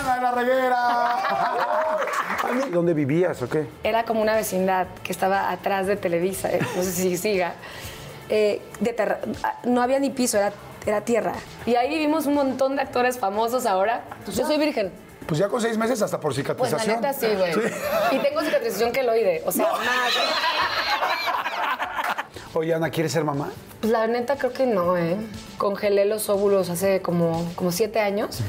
Ana la reguera. ¿Dónde vivías o qué? Era como una vecindad que estaba atrás de Televisa, eh, no sé si siga. Eh, de terra- no había ni piso, era, era tierra. Y ahí vivimos un montón de actores famosos ahora. Yo soy virgen. Pues ya con seis meses hasta por Pues la cicatrización. neta sí, güey. Y tengo cicatrización queloide, o sea, más. Oye, Ana, ¿quieres ser mamá? Pues la neta creo que no, ¿eh? Congelé los óvulos hace como, como siete años.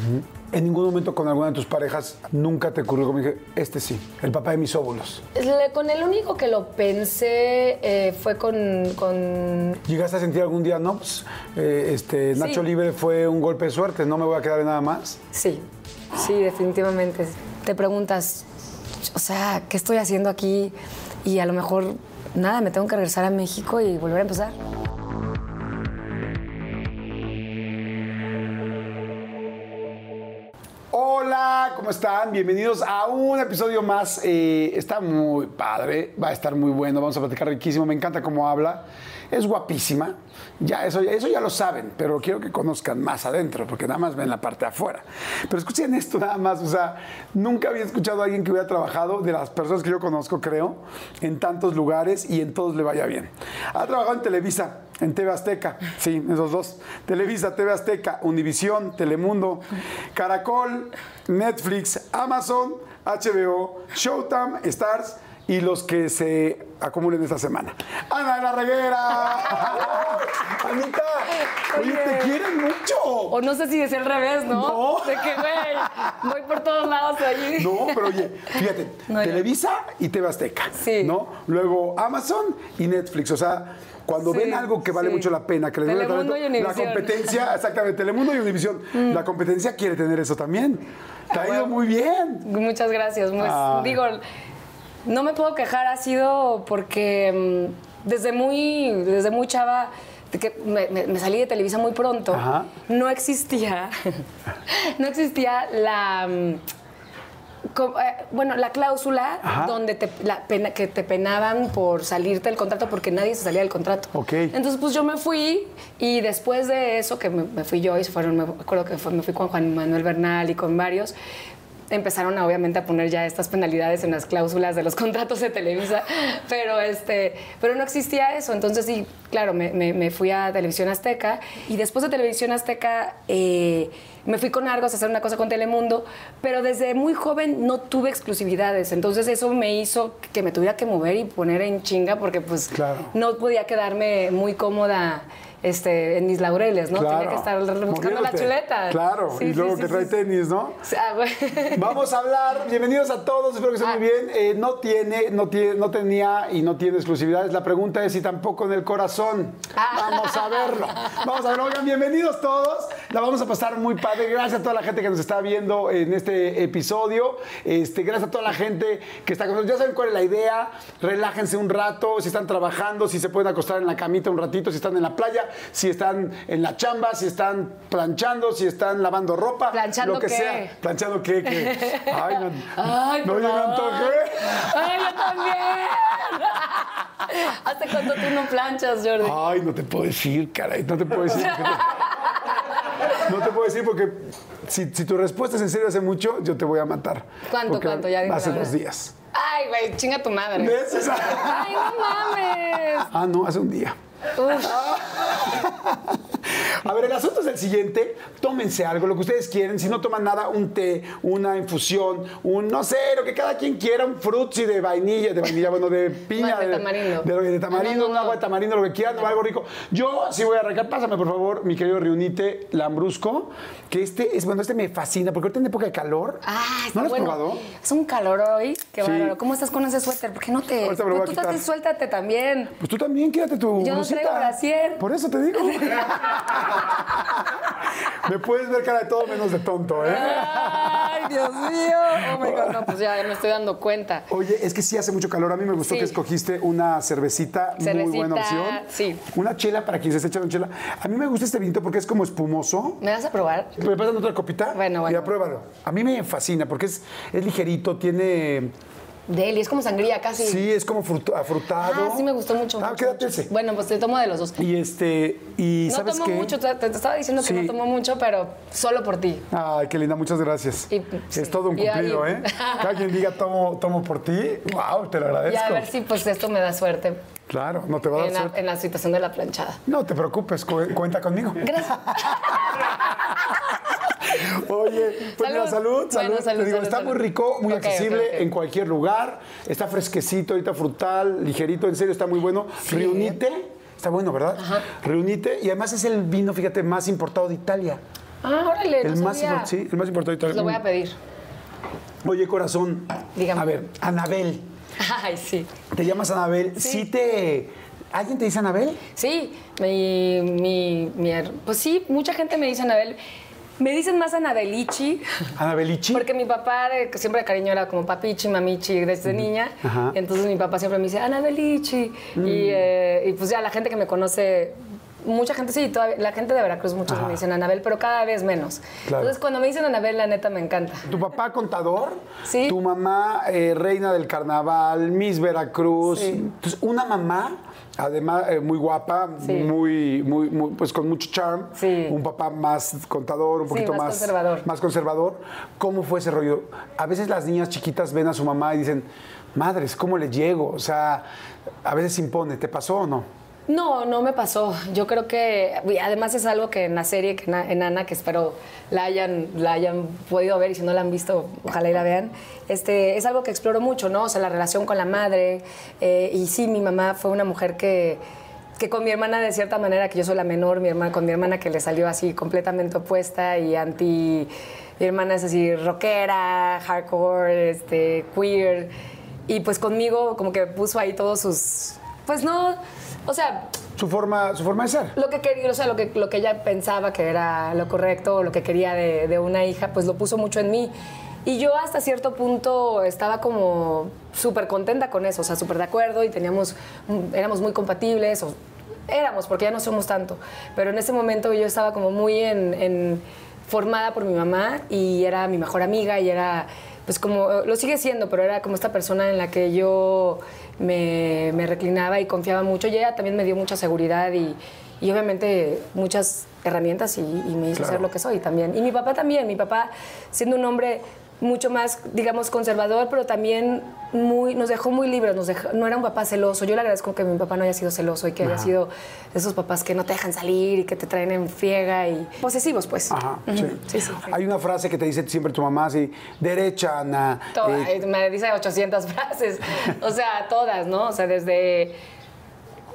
En ningún momento con alguna de tus parejas nunca te ocurrió como dije, este sí, el papá de mis óvulos. Le- Con el único que lo pensé eh, fue con, con ¿Llegaste a sentir algún día, no? Pues, eh, este, Nacho Sí. Libre fue un golpe de suerte, no me voy a quedar en nada más. Sí, sí, definitivamente. Te preguntas, o sea, ¿qué estoy haciendo aquí? Y a lo mejor, nada, me tengo que regresar a México y volver a empezar. Hola, ¿cómo están? Bienvenidos a un episodio más. Eh, está muy padre, va a estar muy bueno, vamos a platicar riquísimo, me encanta cómo habla. Es guapísima, ya eso, eso ya lo saben, pero quiero que conozcan más adentro, porque nada más ven la parte de afuera. Pero escuchen esto nada más, o sea, nunca había escuchado a alguien que hubiera trabajado, de las personas que yo conozco, creo, en tantos lugares y en todos le vaya bien. Ha trabajado en Televisa, en TV Azteca, sí, esos dos. Televisa, TV Azteca, Univisión, Telemundo, Caracol, Netflix, Amazon, HBO, Showtime, Stars y los que se acumulen esta semana. Ana la reguera. Anita, oye, te quieren mucho. O no sé si es al revés, ¿no? No. De que, güey, voy por todos lados allí. No, pero oye, fíjate, No, Televisa y TV Azteca, Sí. ¿no? Luego Amazon y Netflix, o sea, cuando Sí, ven algo que vale sí. mucho la pena, que les Telemundo talento, y la. Mm. competencia, exactamente, Telemundo y Univisión, la competencia quiere tener eso también. Te ha ido muy bien. Muchas gracias. Pues, Ay. digo, no me puedo quejar, ha sido porque mm, desde muy, desde muy chava, que me, me- me salí de Televisa muy pronto, Ajá. no existía, no existía la... eh, bueno, la cláusula Ajá. donde te, la pena, que te penaban por salirte del contrato porque nadie se salía del contrato. Ok. Entonces, pues yo me fui y después de eso, que me, me fui yo y se fueron, me acuerdo que fue- me fui con Juan Manuel Bernal y con varios, empezaron a, obviamente a poner ya estas penalidades en las cláusulas de los contratos de Televisa, pero, este, pero no existía eso. Entonces, sí, claro, me, me- me fui a Televisión Azteca y después de Televisión Azteca eh, me fui con Argos a hacer una cosa con Telemundo, pero desde muy joven no tuve exclusividades. Entonces, eso me hizo que me tuviera que mover y poner en chinga porque, pues, Claro. no podía quedarme muy cómoda este, en mis laureles, ¿no? Tenía que estar buscando la moviéndote. chuleta. Claro, Sí, y luego sí, que sí, trae tenis, ¿no? O sea, güey. Vamos a hablar, bienvenidos a todos, espero que estén Ah. muy bien. Eh, no tiene, no tiene, no tenía y no tiene exclusividades. La pregunta es si tampoco en el corazón. Ah. Vamos a verlo. Vamos a verlo. Oigan, bienvenidos todos. La vamos a pasar muy padre. Gracias a toda la gente que nos está viendo en este episodio. Este, gracias a toda la gente que está con nosotros. Ya saben cuál es la idea. Relájense un rato. Si están trabajando, si se pueden acostar en la camita un ratito, si están en la playa, si están en la chamba, si están planchando, si están lavando ropa. ¿Planchando lo que qué? sea. ¿Planchando qué? ¿Qué? Ay, no, Ay, no ya me antojé. Ay, yo también. ¿Hace cuánto tú no planchas, Jordi? Ay, no te puedo decir, caray, no te puedo decir. No te puedo decir porque si, si tu respuesta es en serio hace mucho, yo te voy a matar. ¿Cuánto, cuánto? Ya Hace dos verdad. días. Ay, güey, chinga tu madre. Ay, no mames. Ah, no, hace un día. A ver, el asunto es el siguiente. Tómense algo, lo que ustedes quieren. Si no toman nada, un té, una infusión, un, no sé, lo que cada quien quiera, un frutzi de vainilla, de vainilla, bueno, de piña. de tamarindo. De, de tamarindo, no, no, un agua de tamarindo, lo que quieran, algo rico. Yo sí voy a arrancar. Pásame, por favor, mi querido Reunite Lambrusco, que este es, bueno, este me fascina, porque ahorita en época de calor. Ah, está ¿No lo has bueno. probado? Es un calor hoy. Qué Sí. bárbaro. ¿Cómo estás con ese suéter? ¿Por qué no te.? Ahorita me lo voy a tú quitar. también suéltate también. Pues tú también, quédate tu Yo no blusita. traigo brasier. Por eso te digo. Me puedes ver cara de todo menos de tonto, ¿eh? Ay, Dios mío. Oh my God, no, pues ya me estoy dando cuenta. Oye, es que sí hace mucho calor. A mí me gustó Sí. que escogiste una cervecita, muy buena opción. sí. Una chela para quien se echando chela. A mí me gusta este vinito porque es como espumoso. ¿Me vas a probar? ¿Me pasan otra copita? Bueno, bueno. Ya pruébalo. A mí me fascina porque es, es ligerito, tiene Deli, es como sangría casi. Sí, es como fruto- afrutado. Ah, sí me gustó mucho. Ah, mucho, quédate mucho. ese. Bueno, pues te tomo de los dos. Y este, y No ¿sabes tomo qué? mucho, te, te estaba diciendo que no tomo mucho, pero solo por ti. Ay, qué linda, muchas gracias. Y- sí. Es todo un Y cumplido, ¿eh? Que alguien diga tomo, tomo por ti, wow, te lo Y agradezco. a ver si pues esto me da suerte Claro, no te va a dar en la, suerte. en la situación de la planchada. No te preocupes, cu- cuenta conmigo. Gracias. Oye, pues mira, salud, Salud. salud. Bueno, salud, Te digo, salud, está muy rico, muy accesible en cualquier lugar. Está fresquecito, ahorita frutal, ligerito, en serio, está muy bueno. Reunite, está bueno, ¿verdad? Reunite, y además es el vino, fíjate, más importado de Italia. Ah, órale, El no más, sabía. sí, el más importado de Italia. Lo voy a pedir. Oye, corazón. Dígame. A ver, Anabel. Ay, sí. ¿Te llamas Anabel? Sí. te. ¿Alguien te dice Anabel? Sí, mi, mi, mi pues sí, mucha gente me dice Anabel. Me dicen más Anabelichi, Anabelichi. porque mi papá de, siempre de cariño era como papichi, mamichi desde niña. Ajá. Entonces mi papá siempre me dice Anabelichi. Mm. Y, eh, y pues ya la gente que me conoce, mucha gente sí, todavía, la gente de Veracruz, muchos Ajá. me dicen Anabel, pero cada vez menos. Claro. Entonces cuando me dicen Anabel, la neta me encanta. Tu papá contador, Sí. tu mamá eh, reina del carnaval, Miss Veracruz. Sí. Entonces, una mamá, además eh, muy guapa, Sí. muy, muy, muy, pues con mucho charm. Sí. Un papá más contador, un Sí, poquito más más, conservador. más conservador. ¿Cómo fue ese rollo? A veces las niñas chiquitas ven a su mamá y dicen, madres, ¿cómo le llego? O sea, a veces impone. ¿Te pasó o no? No, no me pasó. Yo creo que, además es algo que en la serie, que en Ana, que espero la hayan, la hayan podido ver y si no la han visto, ojalá y la vean, este, es algo que exploro mucho, ¿no? O sea, la relación con la madre. eh, y sí, mi mamá fue una mujer que, que con mi hermana, de cierta manera, que yo soy la menor, mi hermana, con mi hermana que le salió así completamente opuesta y anti... Mi hermana es así rockera, hardcore, este, queer. Y pues conmigo como que puso ahí todos sus... Pues no... O sea, Su forma, su forma de ser. lo que quería, o sea, lo que, lo que ella pensaba que era lo correcto, o lo que quería de, de una hija, pues lo puso mucho en mí. Y yo hasta cierto punto estaba como súper contenta con eso, o sea, súper de acuerdo y teníamos, éramos muy compatibles, o éramos, porque ya no somos tanto. Pero en ese momento yo estaba como muy en, en- formada por mi mamá y era mi mejor amiga y era, pues como, lo sigue siendo, pero era como esta persona en la que yo me, me reclinaba y confiaba mucho y ella también me dio mucha seguridad y, y obviamente muchas herramientas y, y me hizo Claro. ser lo que soy también. Y mi papá también, mi papá siendo un hombre mucho más, digamos, conservador, pero también muy, nos dejó muy libres, nos dejó- no era un papá celoso. Yo le agradezco que mi papá no haya sido celoso y que haya sido de esos papás que no te dejan salir y que te traen en friega y posesivos, pues. Ajá, sí. sí, sí, sí. Hay una frase que te dice siempre tu mamá así, derecha, Ana. Toda- eh, me dice 800 frases. O sea, todas, ¿no? O sea, desde...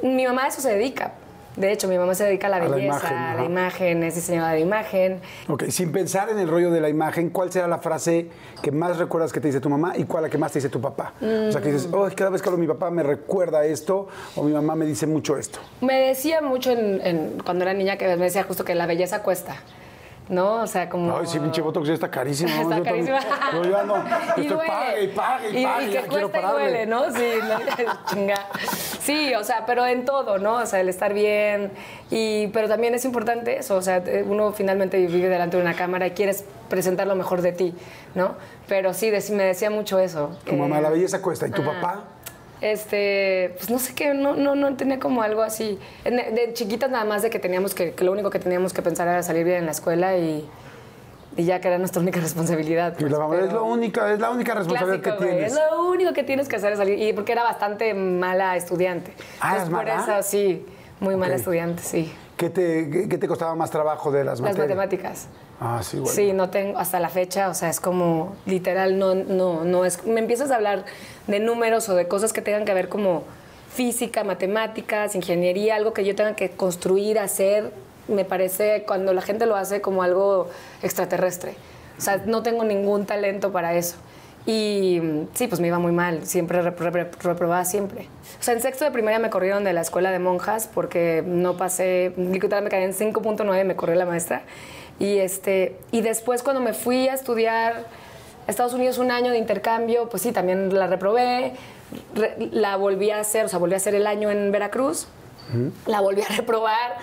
Mi mamá a eso se dedica. De hecho, mi mamá se dedica a la A la belleza, imagen, a la imagen, es diseñadora de imagen. Ok, sin pensar en el rollo de la imagen, ¿cuál será la frase que más recuerdas que te dice tu mamá y cuál la que más te dice tu papá? O sea, que dices, oh, cada vez que hablo mi papá me recuerda esto o mi mamá me dice mucho esto. Me decía mucho en- en- cuando era niña que me decía justo que la belleza cuesta. ¿No? O sea, como. Ay, sí, pinche Botox ya está carísimo. ¿no? Está Yo también- carísima. Yo ya no. y estoy duele. pague y pague y Y- pague. y que cuesta y duele, ¿no? Sí, no, chinga. Sí, o sea, pero en todo, ¿no? O sea, el estar bien. Y, pero también es importante eso, o sea, uno finalmente vive delante de una cámara y quieres presentar lo mejor de ti, ¿no? Pero sí, me decía mucho eso. Tu mamá, Eh, la belleza cuesta. ¿Y tu ah. papá? Este, pues no sé qué, no, no, no tenía como algo así. De, chiquitas nada más de que teníamos que, que lo único que teníamos que pensar era salir bien en la escuela y, y ya que era nuestra única responsabilidad. Y pues, la mamá es pero- la única, es la única responsabilidad Clásico, que tienes. Es lo único que tienes que hacer es salir. Y porque era bastante mala estudiante. Ah, ¿eras Entonces, por mala? eso sí, muy mala Ok. estudiante, sí. ¿Qué te, qué, te costaba más trabajo de las, Las materias? matemáticas. Ah, sí, bueno. Sí, no tengo hasta la fecha, o sea, es como literal, no, no, no es. Me empiezas a hablar de números o de cosas que tengan que ver como física, matemáticas, ingeniería, algo que yo tenga que construir, hacer, me parece cuando la gente lo hace como algo extraterrestre. O sea, no tengo ningún talento para eso. Y sí, pues me iba muy mal, siempre repro- repro- reprobaba siempre. O sea, en sexto de primaria me corrieron de la escuela de monjas porque no pasé, literal me caí en 5.9, me corrió la maestra. Y, este, y después cuando me fui a estudiar Estados Unidos un año de intercambio, pues sí, también la reprobé, re- la volví a hacer, o sea, volví a hacer el año en Veracruz La volví a reprobar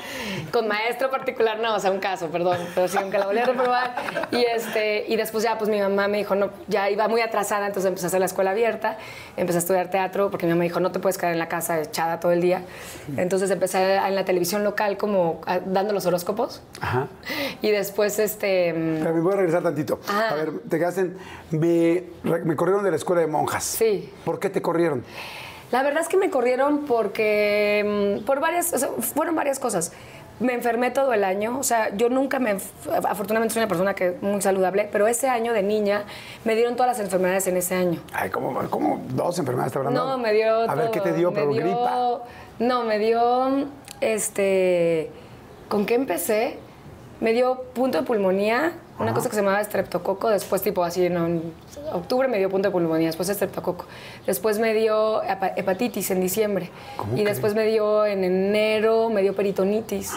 con maestro particular, no, o sea, un caso, perdón, pero sí, aunque la volví a reprobar. Y, este, y después ya, pues mi mamá me dijo, no, ya iba muy atrasada, entonces empecé a hacer la escuela abierta, empecé a estudiar teatro, porque mi mamá me dijo, no te puedes quedar en la casa echada todo el día. Entonces empecé en la televisión local como a- dando los horóscopos. Ajá. Y después, este... mm, Pero me voy a regresar tantito. Ah. A ver, te quedaste en... Me, me corrieron de la escuela de monjas. Sí. ¿Por qué te corrieron? La verdad es que me corrieron porque mm, por varias, o sea, fueron varias cosas. Me enfermé todo el año, o sea, yo nunca me, afortunadamente soy una persona que muy saludable, pero ese año de niña me dieron todas las enfermedades en ese año. Ay, como, como dos enfermedades te habrán No, me dio A ver, ¿qué te dio? Me Pero dio- gripa. No, me dio, este, ¿con qué empecé? Me dio punto de pulmonía, una cosa que se llamaba estreptococo, después tipo así en octubre me dio punto de pulmonía, después estreptococo. Después me dio hepa- hepatitis en diciembre. ¿Cómo Y después me dio en enero, me dio peritonitis.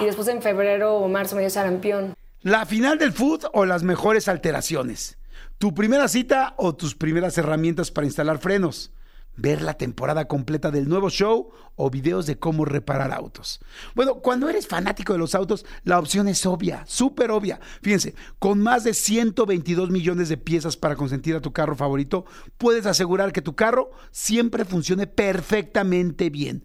Y después en febrero o marzo me dio sarampión. La final del food o las mejores alteraciones. Tu primera cita o tus primeras herramientas para instalar frenos. Ver la temporada completa del nuevo show o videos de cómo reparar autos. Bueno, cuando eres fanático de los autos, la opción es obvia, súper obvia. Fíjense, con más de 122 millones de piezas para consentir a tu carro favorito, puedes asegurar que tu carro siempre funcione perfectamente bien.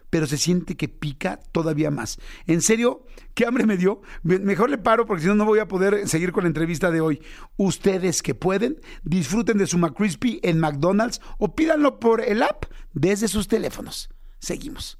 pero se siente que pica todavía más. En serio, qué hambre me dio. Me- Mejor le paro porque si no, no voy a poder seguir con la entrevista de hoy. Ustedes que pueden, disfruten de su McCrispy en McDonald's o pídanlo por el app desde sus teléfonos. Seguimos.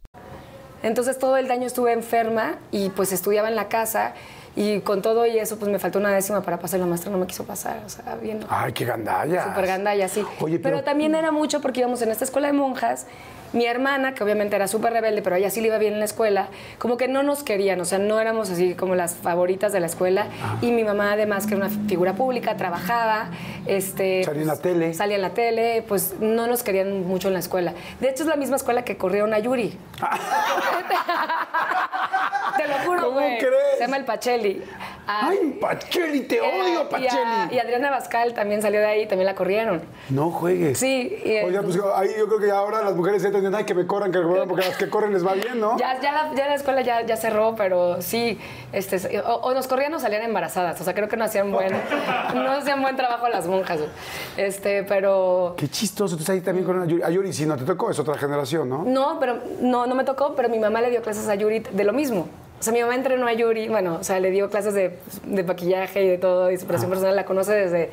Entonces todo el año estuve enferma y pues estudiaba en la casa y con todo y eso pues me faltó una décima para pasar la maestra no me quiso pasar, o sea, bien. Ay, qué gandalla. Súper gandalla, sí. Oye, pero... pero- también era mucho porque íbamos en esta escuela de monjas. Mi hermana, que obviamente era súper rebelde, pero a ella sí le iba bien en la escuela, como que no nos querían, o sea, no éramos así como las favoritas de la escuela. Y mi mamá, además, que era una figura pública, trabajaba. Este, Salía en la tele. Salía en la tele, pues no nos querían mucho en la escuela. De hecho, es la misma escuela que corrieron a Yuri. Te lo juro, ¿Cómo güey. crees? Se llama el Pacheli. Ah, Ay, Pacheli, te odio, Pacheli. Y, Adriana Bascal también salió de ahí, también la corrieron. No juegues. Sí. y, Oye, pues ahí yo creo que ahora las mujeres entienden ay, que me corran, que me corran, porque a las que corren les va bien, ¿no? Ya, ya, la, ya la escuela ya, ya cerró, pero sí, este, o, o nos corrían o salían embarazadas. O sea, creo que no hacían buen, no hacían buen trabajo las monjas. Este, pero Qué chistoso. Tú estás ahí también con Ayuri. Ayuri, si no te tocó, es otra generación, ¿no? no, pero no, no me tocó, pero mi mamá le dio clases a Yuri de lo mismo. O sea, mi mamá entrenó a Yuri, bueno, o sea, le dio clases de, de maquillaje y de todo, y superación personal, la conoce desde,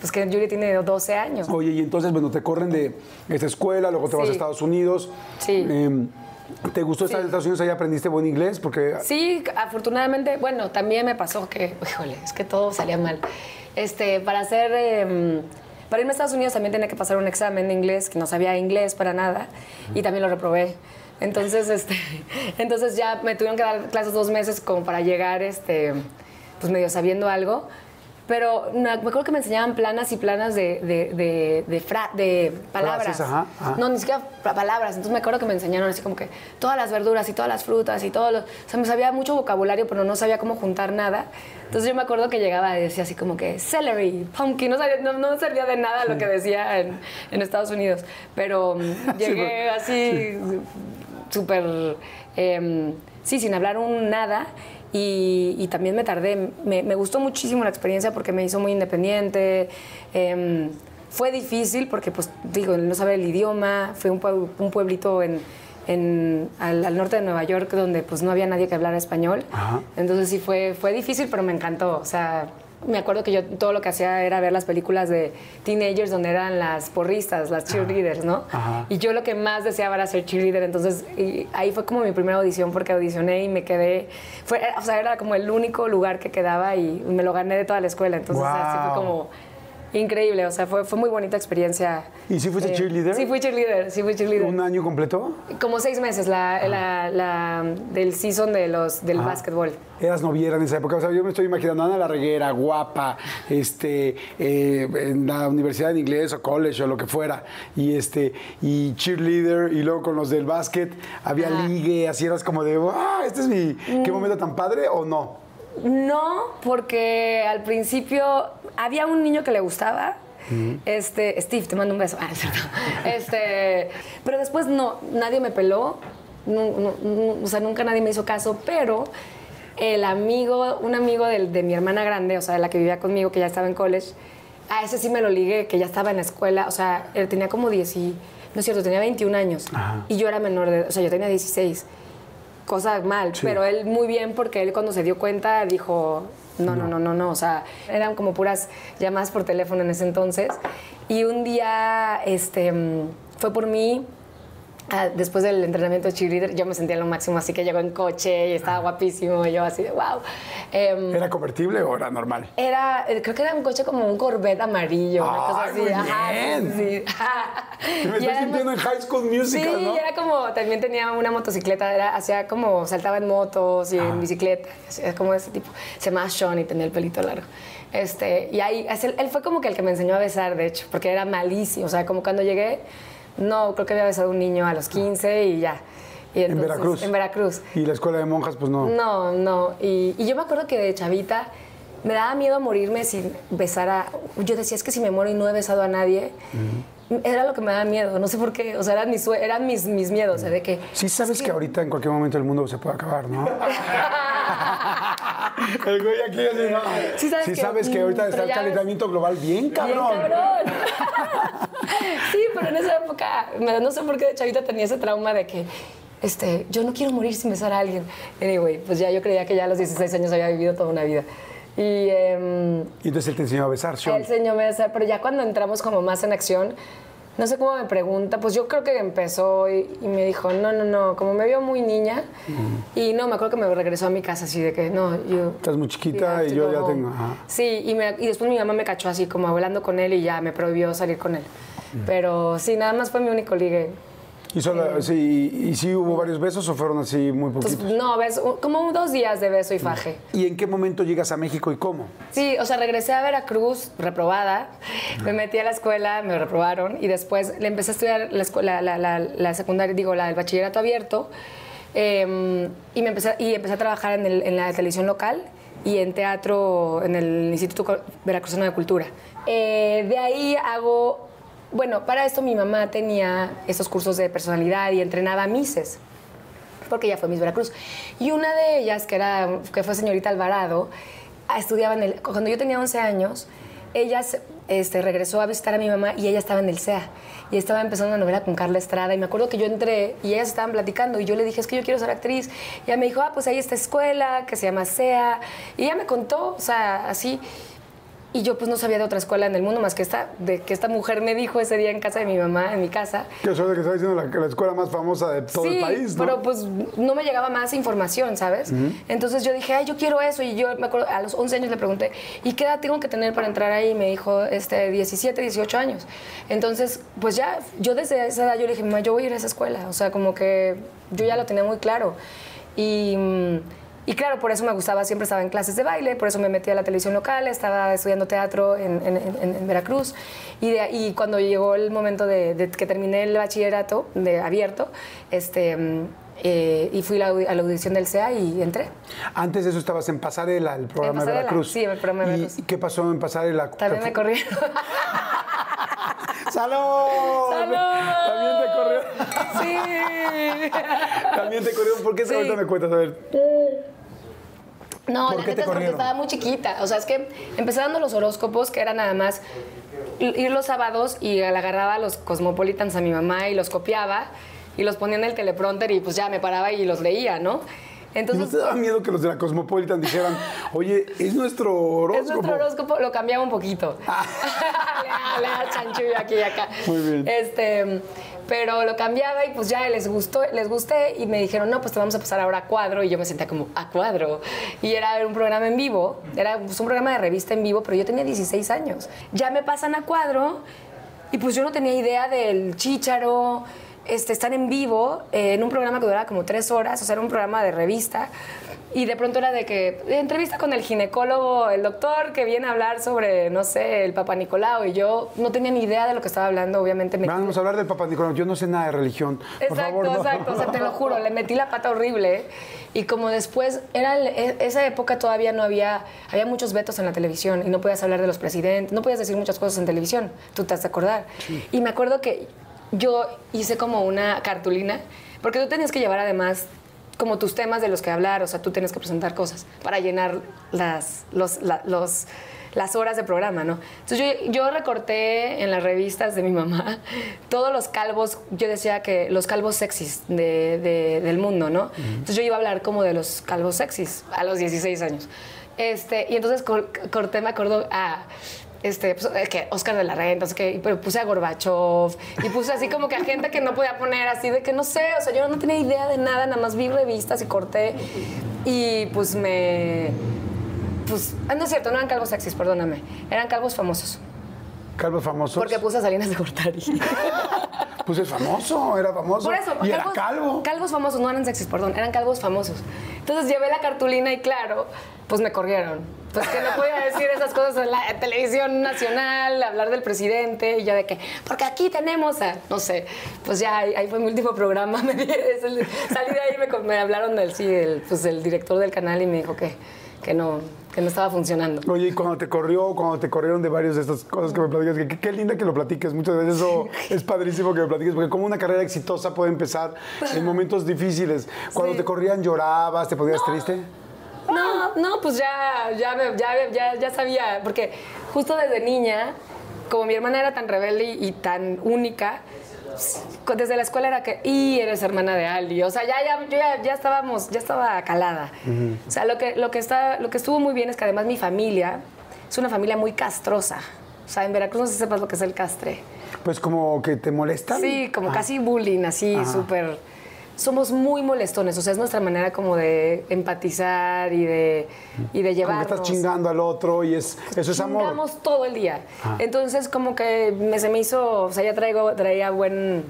pues que Yuri tiene 12 años. Oye, y entonces, bueno, te corren de esta escuela, luego te vas a. Estados Unidos. Sí. Em, ¿Te gustó estar Sí. en Estados Unidos? ¿Ahí aprendiste buen inglés? Porque Sí, afortunadamente, bueno, también me pasó que, híjole, es que todo salía mal. Este, para hacer, em, para irme a Estados Unidos también tenía que pasar un examen de inglés, que no sabía inglés para nada, y también lo reprobé. Entonces, este, entonces ya me tuvieron que dar clases dos meses como para llegar, este, pues medio sabiendo algo. Pero me acuerdo que me enseñaban planas y planas de, de, de, de fra- de palabras. Frases, ajá, ajá. No, ni siquiera pa- palabras. Entonces me acuerdo que me enseñaron así como que todas las verduras y todas las frutas y todo. Lo, o sea, me sabía mucho vocabulario, pero no sabía cómo juntar nada. Entonces yo me acuerdo que llegaba y decía así como que celery, pumpkin. No, sabía- no, no servía de nada lo que decía en, en Estados Unidos. Pero mm, llegué así súper, em, sí, sin hablar un nada. Y, y también me tardé. Me, me gustó muchísimo la experiencia porque me hizo muy independiente. em, Fue difícil porque, pues, digo, no sabe el idioma, fue un, un pueblito en, en- al, al norte de Nueva York donde pues no había nadie que hablara español. Ajá. Entonces sí fue, fue difícil, pero me encantó. O sea, me acuerdo que yo todo lo que hacía era ver las películas de teenagers donde eran las porristas, las cheerleaders, ¿no? Ajá. Y yo lo que más deseaba era ser cheerleader. Entonces y ahí fue como mi primera audición porque audicioné y me quedé. Fue, o sea, era como el único lugar que quedaba y me lo gané de toda la escuela. Entonces así fue como increíble. O sea, fue, fue muy bonita experiencia. ¿Y sí fuiste Eh, cheerleader? Sí, fui cheerleader. Sí, fui cheerleader. ¿Un año completo? Como seis meses la, la- la- del season de los, del Ajá. básquetbol. Eras noviera en esa época. O sea, yo me estoy imaginando Ana Larreguera, guapa, este, eh, en la universidad en inglés o college o lo que fuera. Y este, y cheerleader, y luego con los del básquet, había ligue, así eras como de, ¡ah! Este es mi. ¿Qué Mm. momento tan padre o no? No, porque al principio había un niño que le gustaba. Este, Steve, te mando un beso. Ah, es cierto. Este, pero después no, nadie me peló. O sea, nunca nadie me hizo caso, pero el amigo, un amigo del- de, mi hermana grande, o sea, la que vivía conmigo, que ya estaba en college, a ese sí me lo ligué, que ya estaba en la escuela, o sea, él tenía como 10 y, no es cierto, tenía 21 años. Ajá. Y yo era menor de, o sea, yo tenía 16 cosa mal, Sí. pero él muy bien porque él cuando se dio cuenta dijo, no, no, no, no, no, o sea, eran como puras llamadas por teléfono en ese entonces. Y un día, este, mm, fue por mí, después del entrenamiento de cheerleader, yo me sentía lo máximo, así que llegó en coche y estaba guapísimo, y yo así de, wow. Em, ¿Era convertible o era normal? era, eh, creo que era un coche como un Corvette amarillo, una cosa así. muy Ajá, bien. sí. Me Y estoy además- sintiendo en High School Musical, sí, ¿no? era como, también tenía una motocicleta, era, hacía como, saltaba en motos y en bicicleta, hacía como ese tipo. Se llamaba Sean y tenía el pelito largo. Este, y ahí, es él fue como que el que me enseñó a besar, de hecho, porque era malísimo. O sea, como cuando llegué, no, creo que había besado a un niño a los 15 y ya. Y En Veracruz. En Veracruz. Y la escuela de monjas, pues no. No, no. Y, y yo me acuerdo que de chavita me daba miedo morirme sin besar a... Yo decía, es que si me muero y no he besado a nadie, era lo que me daba miedo. No sé por qué. O sea, eran mis, eran mis, mis miedos. o sea, de que... Sí sabes que ahorita en cualquier momento el mundo se puede acabar, ¿no? el güey aquí así, ¿no? Sí sabes Sí que- sabes que mm, ahorita está el calentamiento global bien Bien cabrón. cabrón. sí, pero en esa época, no sé por qué de chavita tenía ese trauma de que este, yo no quiero morir sin besar a alguien. Anyway, pues ya yo creía que ya a los 16 años había vivido toda una vida. Y em, Y entonces él te enseñó a besar, Sean. él enseñó a besar, pero ya cuando entramos como más en acción, no sé cómo me pregunta, pues yo creo que empezó y, y me dijo, no, no, no, como me vio muy niña, y no, me acuerdo que me regresó a mi casa así de que, no, yo... Estás muy chiquita y yo go ya home". tengo. ajá. Sí, y, me- y después mi mamá me cachó así como hablando con él y ya me prohibió salir con él. Pero sí, nada más fue mi único ligue. ¿Y, solo, sí, y sí hubo varios besos o fueron así muy Pues poquitos? no, ves, como dos días de beso y faje. ¿Y en qué momento llegas a México y cómo? Sí, o sea, regresé a Veracruz reprobada, me metí a la escuela, me reprobaron y después le empecé a estudiar la, escuela, la, la- la secundaria, digo, la, el bachillerato abierto eh, y, me empecé, y empecé a trabajar en, el- en la televisión local y en teatro en el Instituto Veracruzano de Cultura. Eh, de ahí hago, bueno, para esto mi mamá tenía estos cursos de personalidad y entrenaba a Mises porque ella fue Miss Veracruz. Y una de ellas, que, era, que fue señorita Alvarado, estudiaba en el... Cuando yo tenía 11 años, ella este, regresó a visitar a mi mamá y ella estaba en el SEA. Y estaba empezando una novela con Carla Estrada. Y me acuerdo que yo entré y ellas estaban platicando. Y yo le dije, es que yo quiero ser actriz. Y ella me dijo, ah, pues hay esta escuela que se llama SEA. Y ella me contó, o sea, así. Y yo pues no sabía de otra escuela en el mundo más que esta, de que esta mujer me dijo ese día en casa de mi mamá, en mi casa, Que eso es lo que está diciendo la, la escuela más famosa de todo sí, el país, ¿no? pero pues no me llegaba más información, ¿sabes? Entonces yo dije, ay, yo quiero eso. Y yo me acuerdo, a los 11 años le pregunté, ¿y qué edad tengo que tener para entrar ahí? Y me dijo, este, 17, 18 años. Entonces, pues ya, yo desde esa edad yo le dije, mamá, yo voy a ir a esa escuela. O sea, como que yo ya lo tenía muy claro. Y... y claro, por eso me gustaba, siempre estaba en clases de baile, por eso me metí a la televisión local, estaba estudiando teatro en, en- en- en Veracruz. Y, de, ahí, cuando llegó el momento de, de que terminé el bachillerato de abierto, este, eh, y fui la a la audición del CEA y entré. Antes de eso estabas en Pasarela, el programa de Veracruz. sí, el programa de ¿Y- Veracruz. ¿Y qué pasó en Pasarela? También me corrieron. ¡Salud! ¡Salud! También te corrieron. sí. También te corrieron. ¿Por qué Sí. ahorita me cuentas? A ver. No, ¿Por la neta es porque estaba muy chiquita. O sea, es que empecé dando los horóscopos, que era nada más ir los sábados y agarraba los Cosmopolitans a mi mamá y los copiaba y los ponía en el teleprompter y pues ya me paraba y los leía, ¿no? ¿Y no Entonces, te daba miedo que los de la Cosmopolitan dijeran, oye, es nuestro horóscopo? es nuestro horóscopo, lo cambiaba un poquito. le da chanchullo aquí y acá. Muy bien. Este, pero lo cambiaba y pues ya les gustó, les gusté y me dijeron, no, pues te vamos a pasar ahora a cuadro. Y yo me sentía como, a cuadro. Y era un programa en vivo, era pues, un programa de revista en vivo, pero yo tenía 16 años. Ya me pasan a cuadro y pues yo no tenía idea del chícharo. Este, están en vivo eh, en un programa que duraba como tres horas, o sea, era un programa de revista. Y de pronto era de que entrevista con el ginecólogo, el doctor que viene a hablar sobre, no sé, el Papa Nicolau. Y yo no tenía ni idea de lo que estaba hablando, obviamente. me- Vamos a hablar del Papa Nicolás. Yo no sé nada de religión. Por Exacto, favor, no. exacto. O sea, te lo juro, le metí la pata horrible. Y como después, era e- esa época todavía no había, había muchos vetos en la televisión y no podías hablar de los presidentes, no podías decir muchas cosas en televisión. Tú te has de acordar. Y me acuerdo que yo hice como una cartulina, porque tú tenías que llevar además como tus temas de los que hablar, o sea, tú tienes que presentar cosas para llenar las, los, la- los- las horas de programa, ¿no? Entonces yo, yo recorté en las revistas de mi mamá todos los calvos, yo decía que los calvos sexys de- de- del mundo, ¿no? Entonces yo iba a hablar como de los calvos sexys a los 16 años. Este, y entonces cor- corté, me acuerdo, a este, pues, eh, que Oscar de la Renta, que, pero puse a Gorbachev y puse así como que a gente que no podía poner así de que no sé, o sea, yo no tenía idea de nada, nada más vi revistas y corté y pues me pues ah, no es cierto, no eran calvos sexys, perdóname, eran calvos famosos. Calvos famosos. Porque puse a Salinas de Gortari. Pues es famoso, era famoso. Por eso, y era calvo. calvos famosos, no eran sexys, perdón, eran calvos famosos. Entonces llevé la cartulina y claro, pues me corrieron. Pues que no podía decir esas cosas en la televisión nacional, hablar del presidente y ya de que, porque aquí tenemos a, no sé, pues ya ahí, ahí fue mi último programa. Me, el- salí de ahí y me, me hablaron del, sí, del, pues, del director del canal y me dijo que, que, no, que no estaba funcionando. Oye, y cuando te corrió, cuando te corrieron de varias de estas cosas que me platicas, que, que- qué linda que lo platiques. Muchas veces eso es padrísimo que lo platiques, porque como una carrera exitosa puede empezar en momentos difíciles. Cuando Sí. te corrían, llorabas, te ponías triste. No, no, pues ya, ya, ya, ya, ya sabía, porque justo desde niña, como mi hermana era tan rebelde y, y tan única, desde la escuela era que, y eres hermana de Ali, o sea, ya, ya, yo ya, ya estábamos, ya estaba calada. O sea, lo que, lo, que está, lo que estuvo muy bien es que además mi familia es una familia muy castrosa. O sea, en Veracruz no sé si sepas lo que es el castre. Pues como que te molestan. Sí, como Ah. casi bullying, así, súper... Somos muy molestones, o sea, es nuestra manera como de empatizar y de, y de Como llevarnos. estás chingando al otro y es, eso es amor. Chingamos todo el día. Entonces, como que me, se me hizo, o sea, ya traigo, traía buen,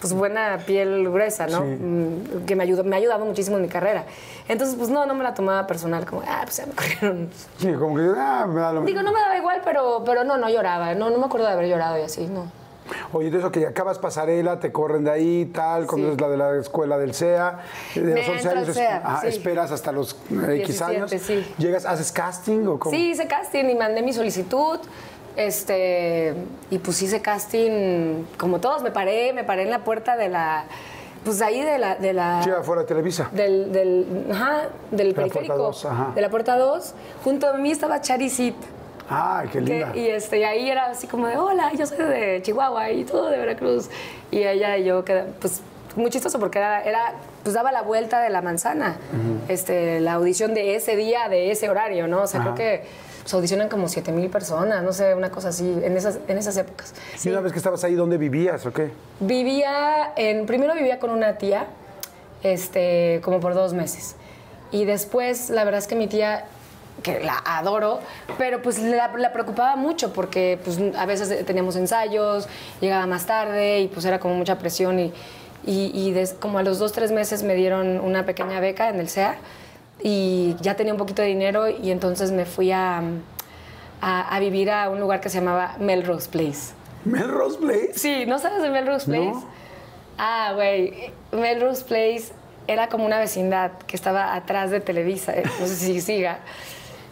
pues buena piel gruesa, ¿no? Sí. Mm, Que me ayudó, me ha ayudado muchísimo en mi carrera. Entonces, pues no, no me la tomaba personal, como, ah, pues ya me corrieron. Sí, como que ah, me da lo Digo, no me daba igual, pero, pero no, no lloraba. No, no me acuerdo de haber llorado y así, no. Oye, de eso que acabas pasarela, te corren de ahí, tal, cuando Sí. es la de la escuela del CEA, de Me los 11 entro al años, CEA, sí. esperas hasta los eh, X 17, años. sí. ¿Llegas, haces casting o cómo? Sí, hice casting y mandé mi solicitud. Este, y pues hice casting como todos. Me paré, me paré en la puerta de la. Pues ahí de la. De la Sí, afuera de Televisa. del, del, ajá, del la puerta periférico. dos, ajá. De la puerta 2. Junto a mí estaba Charisit. Ay, qué linda. y, este, y ahí era así como de, hola, yo soy de Chihuahua y todo de Veracruz. Y ella y yo, queda- pues muy chistoso porque era, era pues daba la vuelta de la manzana, este, la audición de ese día, de ese horario, ¿no? O sea, Ajá. creo que se audicionan como 7 mil personas, no sé, una cosa así, en esas, en esas épocas. ¿Y una vez que estabas ahí, dónde vivías o qué? Vivía en, primero vivía con una tía, este, como por dos meses. Y después, la verdad es que mi tía, que la adoro, pero pues la, la preocupaba mucho porque pues a veces teníamos ensayos, llegaba más tarde y pues era como mucha presión y, y, y des- como a los dos, tres meses me dieron una pequeña beca en el SEA y ya tenía un poquito de dinero y entonces me fui a, a, a vivir a un lugar que se llamaba Melrose Place. ¿Melrose Place? Sí, ¿no sabes de Melrose Place? No. Ah, güey, Melrose Place era como una vecindad que estaba atrás de Televisa, eh, no sé si siga.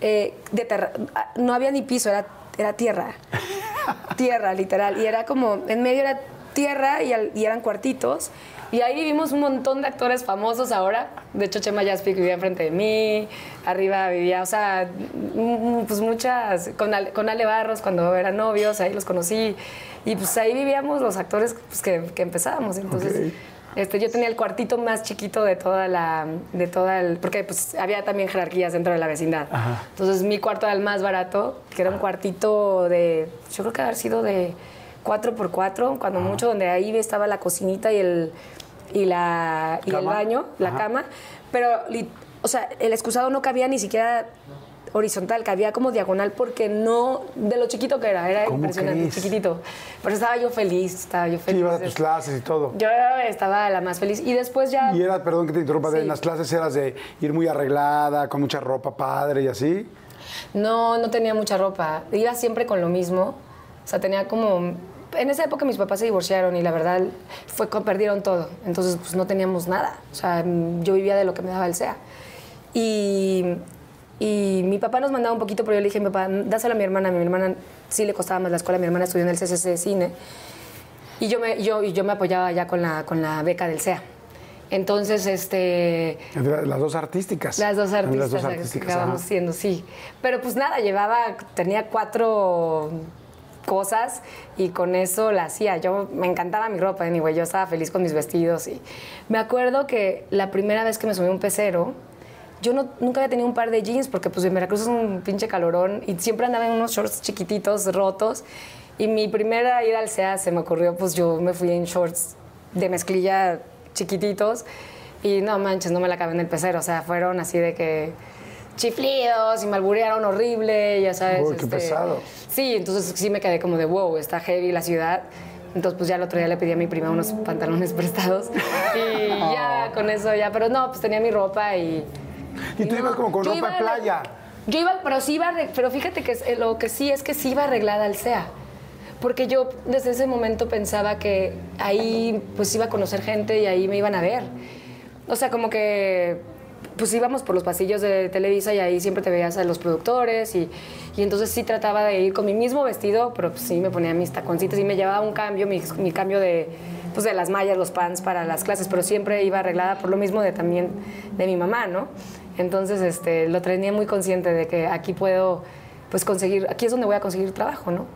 Eh, de terra- ah, no había ni piso, era, era tierra. tierra, literal. Y era como, en medio era tierra y, al- y eran cuartitos. Y ahí vivimos un montón de actores famosos ahora. De hecho, Chema Jaspic vivía enfrente de mí. Arriba vivía, o sea, mm, pues muchas. Con Ale, con Ale Barros, cuando eran novios, ahí los conocí. Y pues ahí vivíamos los actores pues, que, que empezábamos. Entonces. Este, yo tenía el cuartito más chiquito de toda la, de toda el, porque pues había también jerarquías dentro de la vecindad. Ajá. Entonces mi cuarto era el más barato, que era un cuartito de, yo creo que haber sido de 4x4, cuando mucho, donde ahí estaba la cocinita y el, y la, y el baño, la Ajá. cama, pero, o sea, el excusado no cabía ni siquiera horizontal, cabía como diagonal porque no, de lo chiquito que era, era ¿Cómo impresionante, crees? chiquitito. Pero estaba yo feliz, estaba yo feliz. ibas a tus clases y todo. Yo estaba la más feliz. Y después ya. Y era, perdón que te interrumpa, Sí. en las clases eras de ir muy arreglada, con mucha ropa padre y así. No, no tenía mucha ropa. Iba siempre con lo mismo. O sea, tenía como. En esa época mis papás se divorciaron y la verdad fue que perdieron todo. Entonces, pues no teníamos nada. O sea, yo vivía de lo que me daba el SEA. Y, y mi papá nos mandaba un poquito, pero yo le dije, mi papá, dáselo a mi hermana. A mi hermana sí le costaba más la escuela. Mi hermana estudió en el CCC de cine. Y yo me, yo, yo me apoyaba ya con la, con la beca del SEA. Entonces, este. Las dos artísticas. Las dos artistas, Las dos artísticas. acabamos ajá. siendo, sí. Pero pues nada, llevaba, tenía cuatro cosas y con eso la hacía. Yo me encantaba mi ropa, anyway, yo estaba feliz con mis vestidos y me acuerdo que la primera vez que me subí a un pecero, yo no, nunca había tenido un par de jeans porque pues en Veracruz es un pinche calorón y siempre andaba en unos shorts chiquititos, rotos. Y mi primera ida al SEA se me ocurrió, pues yo me fui en shorts de mezclilla chiquititos y no manches, no me la acabé en el pecero. O sea, fueron así de que chiflidos y me alburearon horrible, ya sabes. este, Uy, qué pesado. Sí, entonces sí me quedé como de wow, está heavy la ciudad. Entonces, pues ya el otro día le pedí a mi prima unos pantalones prestados y ya con eso ya, pero no, pues tenía mi ropa y. Y tú no, ibas como con ropa de playa. Yo iba, pero sí iba, pero fíjate que eh, lo que sí es que sí iba arreglada al SEA. Porque yo desde ese momento pensaba que ahí pues iba a conocer gente y ahí me iban a ver. O sea, como que pues íbamos por los pasillos de Televisa y ahí siempre te veías a los productores y, y entonces sí trataba de ir con mi mismo vestido, pero pues sí me ponía mis taconcitos y me llevaba un cambio, mi, mi cambio de, pues de las mallas, los pants para las clases, pero siempre iba arreglada por lo mismo de también de mi mamá, ¿no? Entonces este, lo tenía muy consciente de que aquí puedo pues conseguir, aquí es donde voy a conseguir trabajo, ¿no?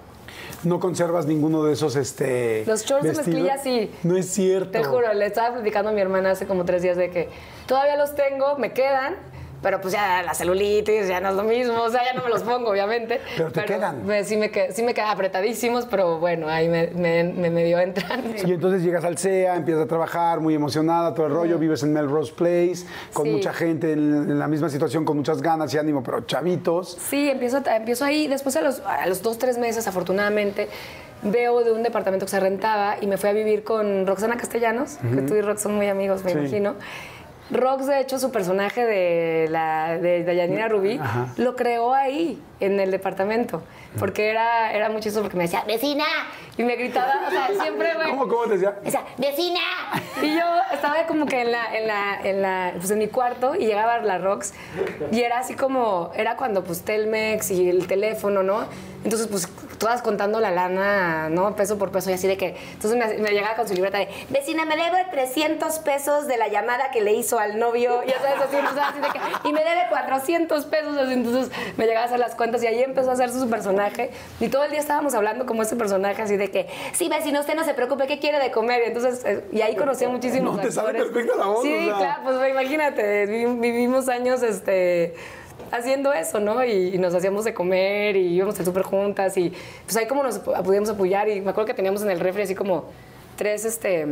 No conservas ninguno de esos, este. Los shorts de mezclilla sí. No es cierto. Te juro, le estaba platicando a mi hermana hace como tres días de que todavía los tengo, me quedan, pero pues ya la celulitis ya no es lo mismo, o sea, ya no me los pongo, obviamente. Pero te quedan. me- sí, me qued- sí me quedan apretadísimos, pero bueno, ahí me, me, me medio entran. Y entonces llegas al CEA, empiezas a trabajar muy emocionada, todo el rollo, vives en Melrose Place, con Sí. mucha gente en, en la misma situación, con muchas ganas y ánimo, pero chavitos. Sí, empiezo, empiezo ahí. Después, a los, a los dos, tres meses, afortunadamente, veo de un departamento que se rentaba y me fui a vivir con Roxana Castellanos, que tú y Rox son muy amigos, me Sí. imagino. Rox, de hecho, su personaje de, la, de Dayanira Rubí, Ajá. lo creó ahí, en el departamento. Porque era, era muy chistoso porque me decía, vecina. Y me gritaba, o sea, siempre, güey. ¿Cómo, cómo te decía? Decía, vecina. Y yo estaba como que en la, en la, en la, pues en mi cuarto y llegaba la Rox y era así como, era cuando pues Telmex y el teléfono, ¿no? Entonces pues todas contando la lana, ¿no? Peso por peso y así de que, entonces me, me llegaba con su libreta de, vecina, me debe 300 pesos de la llamada que le hizo al novio, ya sabes, así, de que, y me debe 400 pesos, así, entonces me llegaba a hacer las cuentas y ahí empezó a hacer su personaje y todo el día estábamos hablando como ese personaje así de que, sí, vecino, usted no se preocupe, ¿qué quiere de comer? Y entonces, eh, y ahí conocí a muchísimos No, te perfecta la voz, Sí, o sea. claro, pues imagínate, vivi- vivimos años, este haciendo eso, ¿no? Y, y nos hacíamos de comer y íbamos al súper juntas y pues ahí como nos pudimos apoyar y me acuerdo que teníamos en el refri así como tres, este,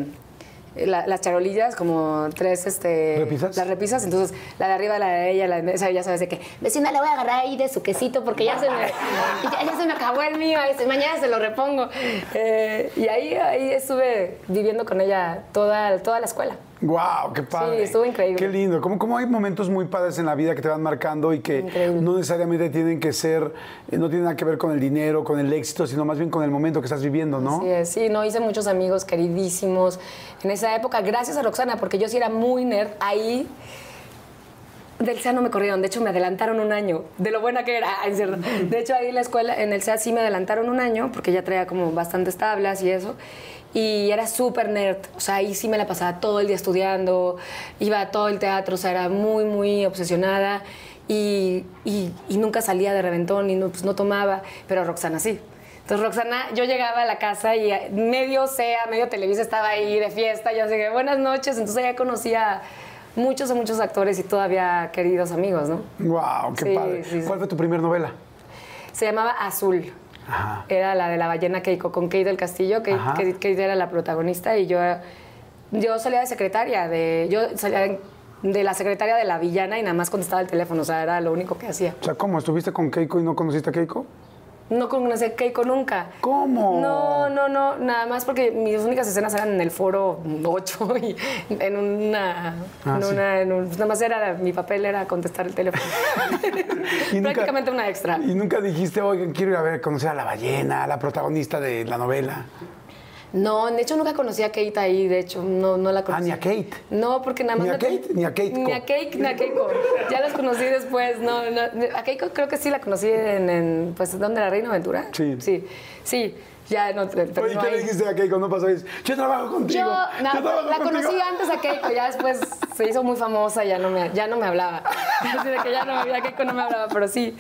la- las charolillas, como tres, este... ¿Repisas? Las repisas, entonces la de arriba, la de ella, la de esa, ya sabes de que, vecina, le voy a agarrar ahí de su quesito porque ya se me, ya, ya se me acabó el mío, este, mañana se lo repongo. Eh, y ahí, ahí estuve viviendo con ella toda, toda la escuela. ¡Wow! ¡Qué padre! Sí, estuvo increíble. ¡Qué lindo! Como, como hay momentos muy padres en la vida que te van marcando y que Increíble. no necesariamente tienen que ser, eh, no tienen nada que ver con el dinero, con el éxito, sino más bien con el momento que estás viviendo, ¿no? Sí, es, sí, no, hice muchos amigos queridísimos en esa época, gracias a Roxana, porque yo sí era muy nerd. Ahí Del SEA no me corrieron, de hecho me adelantaron un año, de lo buena que era. Ay, cierto. De hecho ahí en la escuela, en el SEA sí me adelantaron un año, porque ya traía como bastantes tablas y eso. Y era súper nerd, o sea, ahí sí me la pasaba todo el día estudiando, iba a todo el teatro, o sea, era muy, muy obsesionada y, y- y nunca salía de reventón y no, pues, no tomaba, pero Roxana sí. Entonces Roxana, yo llegaba a la casa y medio SEA, medio Televisa estaba ahí de fiesta, yo así que buenas noches, entonces ya conocía muchos a muchos actores y todavía queridos amigos, ¿no? Wow, qué Sí, padre. sí, sí. ¿Cuál fue tu primer novela? Se llamaba Azul. Ajá. Era la de la ballena Keiko, con Kate del Castillo. Kate- Kate era la protagonista y yo, yo salía de secretaria, de, yo salía de la secretaria de la villana y nada más contestaba el teléfono, o sea, era lo único que hacía. O sea, ¿cómo? ¿Estuviste con Keiko y no conociste a Keiko? No conocí a Keiko nunca. ¿Cómo? No, no, no, nada más porque mis únicas escenas eran en el foro 8 y en una... Ah, en sí. una en un- nada más era, mi papel era contestar el teléfono. Y nunca- Prácticamente una extra. Y nunca dijiste, oigan, quiero ir a ver, conocer a la ballena, la protagonista de la novela. No, de hecho nunca conocí a Kate ahí, de hecho, no, no la conocí. Ah, ni a Kate. No, porque nada más... Ni a me- Kate, ni a Keiko. Ni a Kate, ni a Keiko. Ya las conocí después, no, no. A Keiko creo que sí la conocí en, en pues, ¿dónde? ¿La Reina Aventura? Sí. Sí, sí, ya no, terminó Oye, ¿qué le dijiste a Keiko? No pasó eso. Yo trabajo contigo. Yo, no, trabajo la contigo. conocí antes a Keiko, ya después se hizo muy famosa ya no me, ya no me hablaba. Así de que ya, no, ya Keiko no me hablaba, pero sí.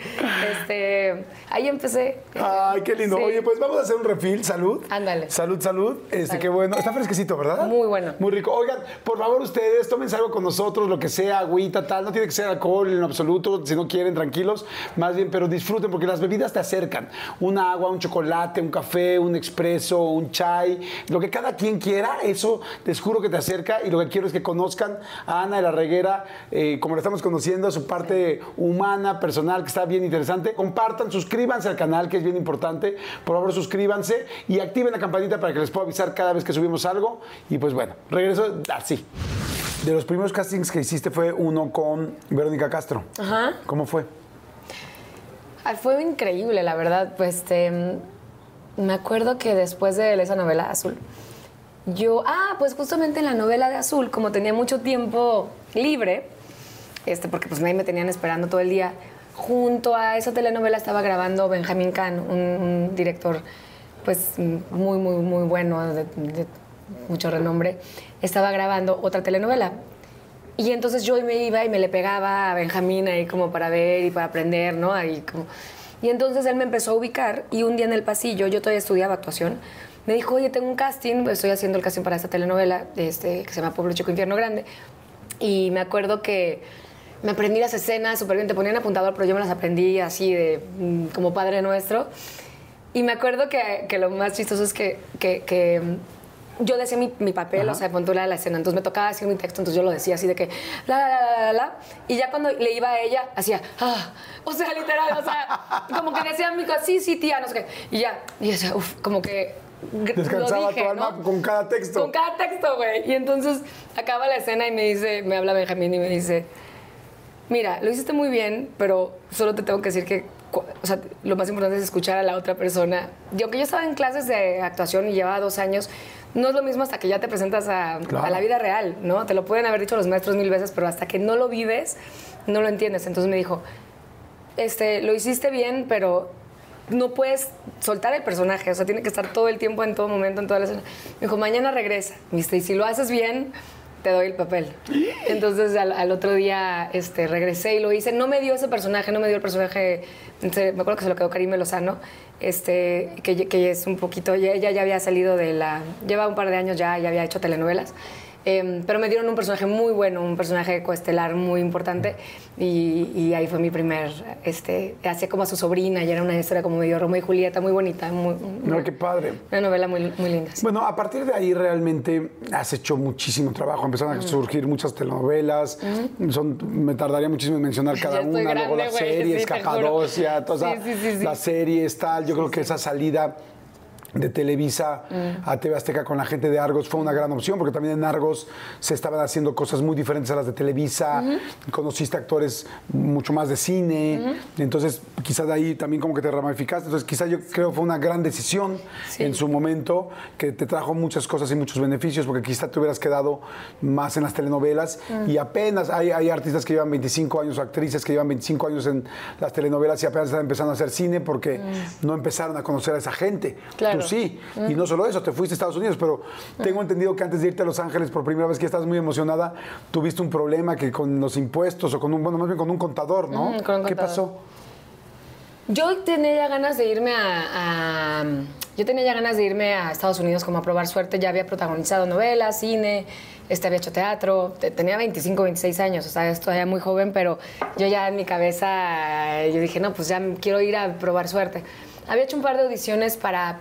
Este, ahí empecé. Ay, qué lindo. Sí. Oye, pues vamos a hacer un refill. Salud. Ándale. Salud, salud. Este, qué bueno. Está fresquecito, ¿verdad? Muy bueno. Muy rico. Oigan, por favor, ustedes, tómense algo con nosotros, lo que sea, agüita, tal. No tiene que ser alcohol en absoluto. Si no quieren, tranquilos. Más bien, pero disfruten porque las bebidas te acercan. Un agua, un chocolate, un café, un expreso, un chai. Lo que cada quien quiera, eso les juro que te acerca. Y lo que quiero es que conozcan a Ana de la Reguera, eh, como la estamos conociendo, su parte humana, personal, que está bien interesante. Compartan, suscríbanse al canal, que es bien importante. Por favor, suscríbanse y activen la campanita para que les pueda avisar cada vez que subimos algo. Y pues bueno, regreso así. De los primeros castings que hiciste fue uno con Verónica Castro. Ajá. ¿Cómo fue? Ay, fue increíble, la verdad. Pues este, me acuerdo que después de esa novela Azul, yo, ah, pues justamente en la novela de Azul, como tenía mucho tiempo libre, este, porque pues nadie me tenían esperando todo el día, junto a esa telenovela estaba grabando Benjamín Kahn, un, director pues muy, muy, muy bueno, de, de mucho renombre, estaba grabando otra telenovela. Y entonces yo me iba y me le pegaba a Benjamín ahí como para ver y para aprender, ¿no? Ahí como... Y entonces él me empezó a ubicar y un día en el pasillo, yo todavía estudiaba actuación, me dijo, oye, tengo un casting, estoy haciendo el casting para esta telenovela este, que se llama Pueblo Chico, Infierno Grande. Y me acuerdo que me aprendí las escenas súper bien, te ponían apuntador, pero yo me las aprendí así de mm, como Padre Nuestro. Y me acuerdo que, lo más chistoso es que, que- yo decía mi, mi papel, o sea, puntual de la escena, entonces me tocaba decir mi texto, entonces yo lo decía así de que la, la, la, la, la, y ya cuando le iba a ella, hacía, ah, o sea, literal, o sea, como que decía mi cosa, sí, sí, tía, no sé qué, y ya, y yo decía, uff, como que Descansaba dije, tu alma ¿no? con cada texto. Con cada texto, güey. Y entonces acaba la escena y me dice, me habla Benjamín y me dice, mira, lo hiciste muy bien, pero solo te tengo que decir que, o sea, lo más importante es escuchar a la otra persona. Y aunque yo estaba en clases de actuación y llevaba dos años, no es lo mismo hasta que ya te presentas a, Claro. a la vida real, ¿no? Te lo pueden haber dicho los maestros mil veces, pero hasta que no lo vives, no lo entiendes. Entonces me dijo, este, lo hiciste bien, pero no puedes soltar el personaje, o sea, tiene que estar todo el tiempo, en todo momento, en toda la escena. Me dijo, mañana regresa. Dice, y si lo haces bien, te doy el papel. Entonces al, otro día este, regresé y lo hice. No me dio ese personaje, no me dio el personaje, me acuerdo que se lo quedó Karime Lozano, este, que, es un poquito, ella ya había salido de la, lleva un par de años ya, ya había hecho telenovelas. Em, pero me dieron un personaje muy bueno, un personaje coestelar muy importante y, y ahí fue mi primer, este, hacía como a su sobrina y era una historia como medio Romeo y Julieta, muy bonita, muy, No, qué padre. una novela muy, muy linda. sí. Bueno, a partir de ahí realmente has hecho muchísimo trabajo. Empezaron a surgir muchas telenovelas. Son, me tardaría muchísimo en mencionar cada una. Luego las güey, series, sí, todas Sí, sí, sí, sí. las series, tal. Yo creo que esa salida de Televisa a TV Azteca con la gente de Argos fue una gran opción, porque también en Argos se estaban haciendo cosas muy diferentes a las de Televisa, conociste actores mucho más de cine, entonces quizás de ahí también como que te ramificaste, entonces quizás yo creo que fue una gran decisión en su momento, que te trajo muchas cosas y muchos beneficios, porque quizás te hubieras quedado más en las telenovelas. Y apenas hay, hay artistas que llevan 25 años, actrices que llevan 25 años en las telenovelas y apenas están empezando a hacer cine porque no empezaron a conocer a esa gente. Claro. Tú sí. Y no solo eso, te fuiste a Estados Unidos, pero tengo entendido que antes de irte a Los Ángeles por primera vez que estás muy emocionada, tuviste un problema que con los impuestos o con un, bueno, más bien con un contador, ¿no? Ujú, con un ¿Qué contador. pasó? Yo tenía ya ganas de irme a, a- Yo tenía ya ganas de irme a Estados Unidos como a probar suerte. Ya había protagonizado novelas, cine, este, había hecho teatro. Te- Tenía 25, 26 años, o sea, esto todavía muy joven, pero yo ya en mi cabeza, yo dije, no, pues ya quiero ir a probar suerte. Había hecho un par de audiciones para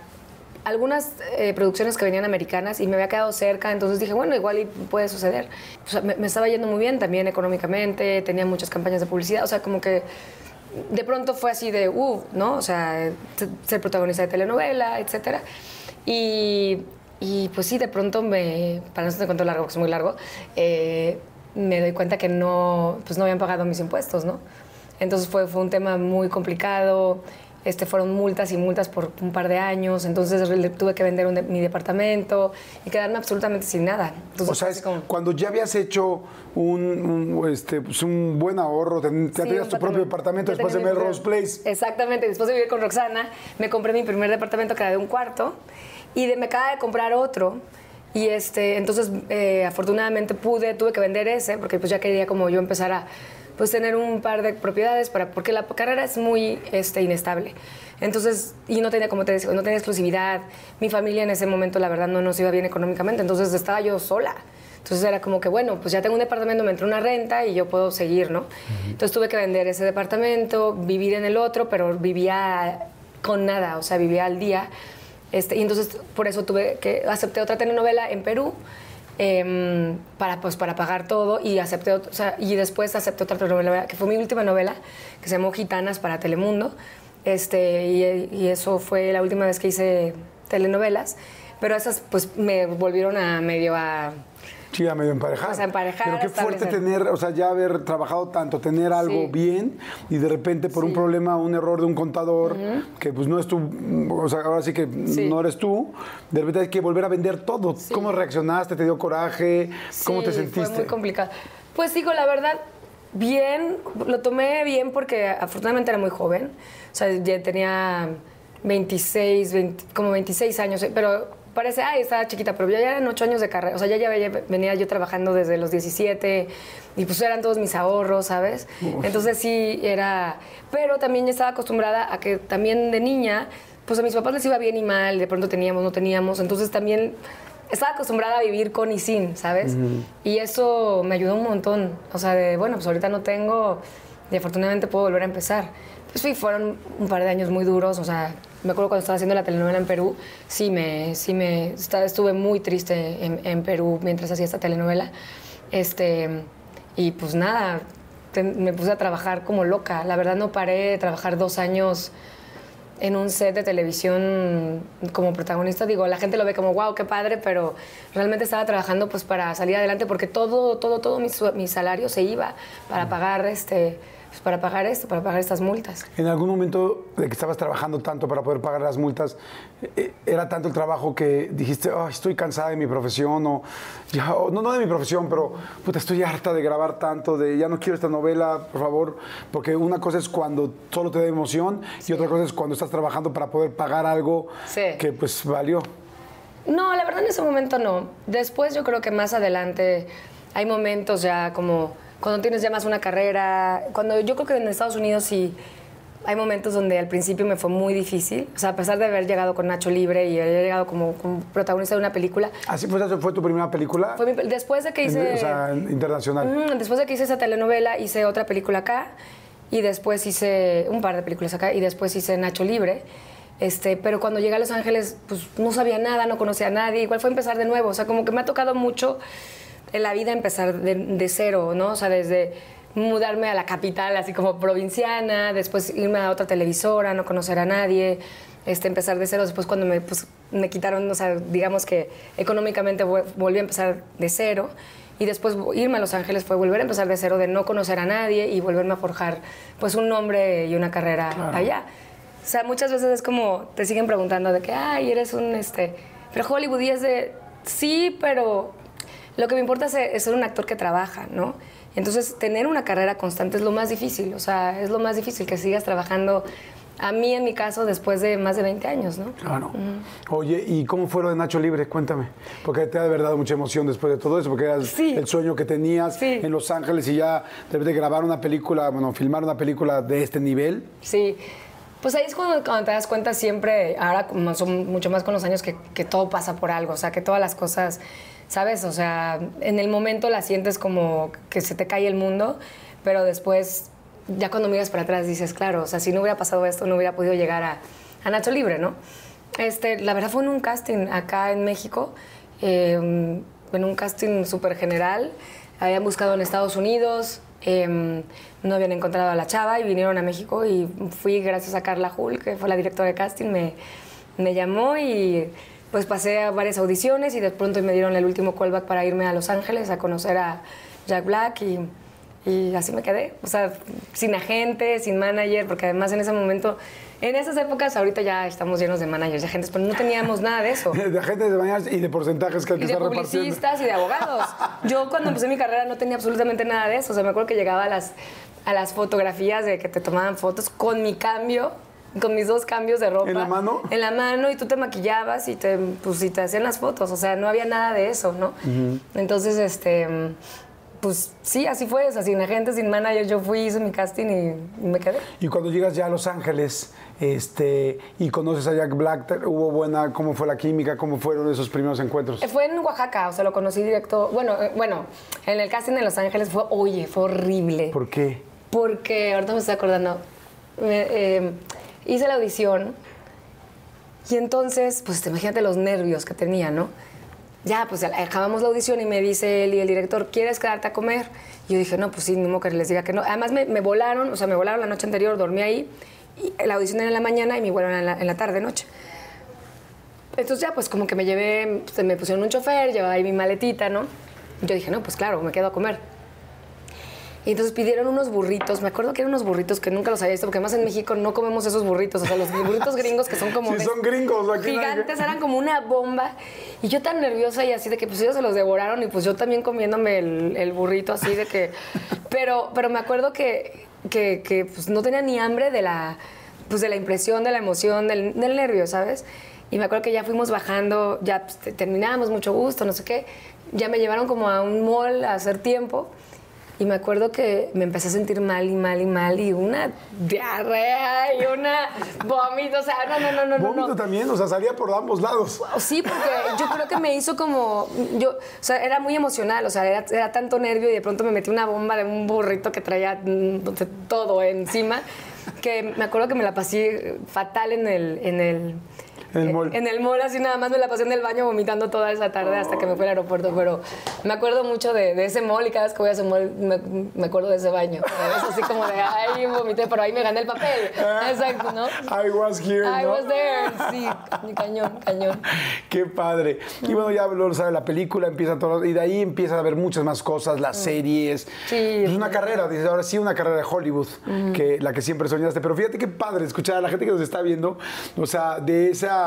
algunas eh, producciones que venían americanas y me había quedado cerca, entonces dije, bueno, igual puede suceder. O sea, me, me estaba yendo muy bien también económicamente, tenía muchas campañas de publicidad, o sea, como que de pronto fue así de, uh, ¿no? O sea, ser protagonista de telenovela, etcétera. Y, y, pues sí, de pronto me, para no ser cuento largo, porque es muy largo, eh, me doy cuenta que no, pues no habían pagado mis impuestos, ¿no? Entonces fue, fue un tema muy complicado. Este, fueron multas y multas por un par de años, entonces le tuve que vender un de- mi departamento y quedarme absolutamente sin nada. Entonces, O sea, es como- cuando ya habías hecho un, un, este, pues, un buen ahorro, ten- ya Sí, tenías tu propio departamento después de Melrose Place. Exactamente, después de vivir con Roxana, me compré mi primer departamento que era de un cuarto y de, me acaba de comprar otro. Y este, entonces, eh, afortunadamente pude, tuve que vender ese porque pues ya quería como yo empezar a pues tener un par de propiedades para porque la carrera es muy este, inestable. Entonces, y no tenía, como te decía, no tenía exclusividad. Mi familia en ese momento, la verdad, no nos iba bien económicamente, entonces estaba yo sola. Entonces era como que, bueno, pues ya tengo un departamento, me entró una renta y yo puedo seguir, ¿no? Entonces tuve que vender ese departamento, vivir en el otro, pero vivía con nada, o sea, vivía al día. Este, y entonces por eso tuve que acepté otra telenovela en Perú em, para, pues, para pagar todo y acepté y después acepté otra telenovela que fue mi última novela que se llamó Gitanas para Telemundo. Este, y, y eso fue la última vez que hice telenovelas pero esas pues me volvieron a medio a Sí, a medio emparejar. O sea, emparejar, Pero qué fuerte tener, o sea, ya haber trabajado tanto, tener algo Sí. bien y de repente por un problema, un error de un contador, que pues no es tú, o sea, ahora sí que Sí. no eres tú, de repente hay que volver a vender todo. ¿Cómo reaccionaste? ¿Te dio coraje? ¿Cómo te sentiste? Fue muy complicado. Pues digo, la verdad, bien, lo tomé bien porque afortunadamente era muy joven. O sea, ya tenía 26, 20 como 26 años, pero parece, ay, estaba chiquita, pero ya eran 8 años de carrera. O sea, ya, ya venía- yo trabajando desde los 17 y pues eran todos mis ahorros, ¿sabes? Entonces sí, era... Pero también ya estaba acostumbrada a que también de niña, pues a mis papás les iba bien y mal, de pronto teníamos, no teníamos. Entonces también estaba acostumbrada a vivir con y sin, ¿sabes? Y eso me ayudó un montón. O sea, de, bueno, pues ahorita no tengo y afortunadamente puedo volver a empezar. Sí, fueron un par de años muy duros. O sea, me acuerdo cuando estaba haciendo la telenovela en Perú, sí me, sí me, estuve muy triste en, en Perú mientras hacía esta telenovela. Este, y pues nada, me puse a trabajar como loca. La verdad no paré de trabajar dos años en un set de televisión como protagonista, digo, la gente lo ve como, wow, qué padre, pero realmente estaba trabajando pues para salir adelante porque todo, todo, todo mi, mi salario se iba para pagar este, pues, para pagar esto, para pagar estas multas. En algún momento de que estabas trabajando tanto para poder pagar las multas, eh, ¿era tanto el trabajo que dijiste, "Ay, estoy cansada de mi profesión? O, ya, o no, no de mi profesión, pero puta, estoy harta de grabar tanto, de ya no quiero esta novela, por favor. Porque una cosa es cuando solo te da emoción y otra cosa es cuando estás trabajando para poder pagar algo Sí. que pues valió. No, la verdad en ese momento no. Después yo creo que más adelante hay momentos ya como cuando tienes ya más una carrera, cuando yo creo que en Estados Unidos sí hay momentos donde al principio me fue muy difícil, o sea, a pesar de haber llegado con Nacho Libre y haber llegado como, como protagonista de una película, ¿Así fue, fue tu primera película? fue mi- después de que En- hice... o sea, internacional. Después de que hice esa telenovela, hice otra película acá y después hice un par de películas acá y después hice Nacho Libre. Este, pero cuando llegué a Los Ángeles, pues no sabía nada, no conocía a nadie. Igual fue empezar de nuevo. O sea, como que me ha tocado mucho en la vida empezar de, de cero, ¿no? O sea, desde mudarme a la capital, así como provinciana, después irme a otra televisora, no conocer a nadie, este, empezar de cero. Después cuando me, pues, me quitaron, o sea, digamos que económicamente vol- volví a empezar de cero. Y después irme a Los Ángeles fue volver a empezar de cero, de no conocer a nadie y volverme a forjar pues un nombre y una carrera allá. O sea, muchas veces es como te siguen preguntando de que, ay, eres un, este, pero Hollywood y es de, sí, pero lo que me importa es, es ser un actor que trabaja, ¿no? Entonces, tener una carrera constante es lo más difícil, o sea, es lo más difícil que sigas trabajando. A mí, en mi caso, después de más de 20 años, ¿no? Claro. Oye, ¿y cómo fue lo de Nacho Libre? Cuéntame. Porque te ha de haber dado mucha emoción después de todo eso, porque era Sí. el sueño que tenías Sí. en Los Ángeles y ya debes de grabar una película, bueno, filmar una película de este nivel. Sí. Pues ahí es cuando, cuando te das cuenta siempre, ahora como son mucho más con los años, que, que todo pasa por algo, o sea, que todas las cosas, ¿sabes? O sea, en el momento la sientes como que se te cae el mundo, pero después, ya cuando miras para atrás dices, claro, o sea, si no hubiera pasado esto, no hubiera podido llegar a, a Nacho Libre, ¿no? Este, la verdad fue en un casting acá en México, eh, en un casting súper general. Habían buscado en Estados Unidos, eh, no habían encontrado a la chava y vinieron a México y fui gracias a Carla Hull, que fue la directora de casting, me, me llamó y pues pasé a varias audiciones y de pronto me dieron el último callback para irme a Los Ángeles a conocer a Jack Black y, y así me quedé. O sea, sin agente, sin manager, porque además en ese momento, en esas épocas, ahorita ya estamos llenos de managers, de agentes, pero no teníamos nada de eso. De agentes de mañana y de porcentajes que hay que Y de publicistas y de abogados. Yo cuando empecé mi carrera no tenía absolutamente nada de eso. O sea, me acuerdo que llegaba a las, a las fotografías de que te tomaban fotos con mi cambio, con mis dos cambios de ropa. ¿En la mano? En la mano y tú te maquillabas y te, pues, y te hacían las fotos. O sea, no había nada de eso, ¿no? Entonces, este... Pues sí, así fue, o sea, sin agente, sin manager, yo fui, hice mi casting y, y me quedé. Y cuando llegas ya a Los Ángeles este, y conoces a Jack Black, ¿te- ¿hubo buena, cómo fue la química, cómo fueron esos primeros encuentros? Eh, Fue en Oaxaca, o sea, lo conocí directo. Bueno, eh, bueno, en el casting en Los Ángeles fue, oye, fue horrible. ¿Por qué? Porque ahorita me estoy acordando. me- eh, hice la audición y entonces, pues imagínate los nervios que tenía, ¿no? Ya, pues acabamos la audición y me dice él y el director, ¿quieres quedarte a comer? Y yo dije, no, pues sí, modo que les diga que no. Además me, me volaron, o sea, me volaron la noche anterior, dormí ahí. La audición era en la mañana y vuelo era en la, tarde, noche. Entonces ya, pues como que me llevé, me pusieron un chofer, llevaba ahí mi maletita, ¿no? Yo dije, no, pues claro, me quedo a comer. Y entonces pidieron unos burritos. Me acuerdo que eran unos burritos que nunca los había visto, porque además en México no comemos esos burritos. O sea, los burritos gringos que son como. Sí, son gringos, aquí Gigantes, eran como una bomba. Y yo tan nerviosa y así de que pues ellos se los devoraron y pues yo también comiéndome el, el burrito así de que. Pero, pero me acuerdo que, que, que, pues no tenía ni hambre de la, pues, de la impresión, de la emoción, del, del nervio, ¿sabes? Y me acuerdo que ya fuimos bajando, ya pues, te- terminamos, mucho gusto, no sé qué. Ya me llevaron como a un mall a hacer tiempo. Y me acuerdo que me empecé a sentir mal y mal y mal y una diarrea y una vómito, o sea, no, no, no, no, no, Vómito no. también, o sea, salía por ambos lados. Sí, porque yo creo que me hizo como, yo, o sea, era muy emocional, o sea, era, era tanto nervio y de pronto me metí una bomba de un burrito que traía mm, todo encima, que me acuerdo que me la pasé fatal en el, en el, En el mall. en el mall, así nada más me la pasé en el baño vomitando toda esa tarde hasta que me fui al aeropuerto, pero me acuerdo mucho de, de ese mall y cada vez que voy a ese mall me, me acuerdo de ese baño. Es así como de, ay, vomité, pero ahí me gané el papel. Exacto, ¿no? I was here, I ¿no? was there, sí, cañón, cañón. Qué padre. Y bueno, ya lo sabe la película, empieza todo, y de ahí empiezan a ver muchas más cosas, las series. Mm. Sí. Es una carrera, dices, ahora sí, una carrera de Hollywood, que la que siempre soñaste. Pero fíjate qué padre escuchar a la gente que nos está viendo, o sea, de esa,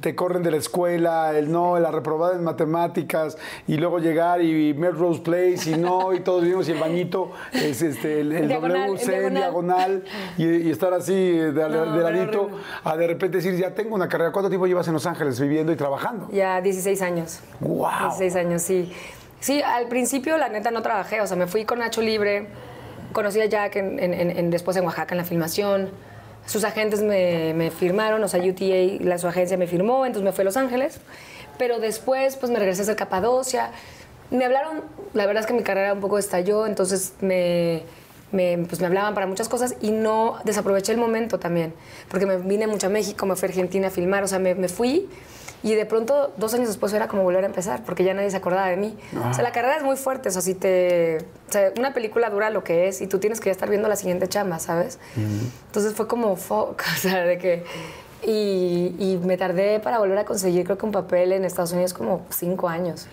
te corren de la escuela, el no, la reprobada en matemáticas, y luego llegar y Melrose Place, y no, y todos vimos, y el bañito es este, el, el Diagonal, WC, en diagonal, y, y estar así de, No, de ladito, a de repente decir, ya tengo una carrera. ¿Cuánto tiempo llevas en Los Ángeles viviendo y trabajando? Ya 16 años. ¡Guau! 16 años, sí. Sí, al principio la neta no trabajé, o sea, me fui con Nacho Libre, conocí a Jack en, en- en- en- después en Oaxaca en la filmación, sus agentes me, me firmaron, o sea, UTA, la, su agencia me firmó, entonces me fui a Los Ángeles, pero después pues me regresé a Capadocia, me hablaron, la verdad es que mi carrera un poco estalló, entonces me, me, pues me hablaban para muchas cosas y no desaproveché el momento también, porque me vine mucho a México, me fui a Argentina a filmar, o sea, me, me fui y de pronto, dos años después era como volver a empezar, porque ya nadie se acordaba de mí. O sea, la carrera es muy fuerte, o sea, si te... O sea, una película dura lo que es y tú tienes que ya estar viendo la siguiente chamba, ¿sabes? Entonces fue como, fuck, o sea, de que... Y, y me tardé para volver a conseguir, creo que un papel en Estados Unidos como cinco años.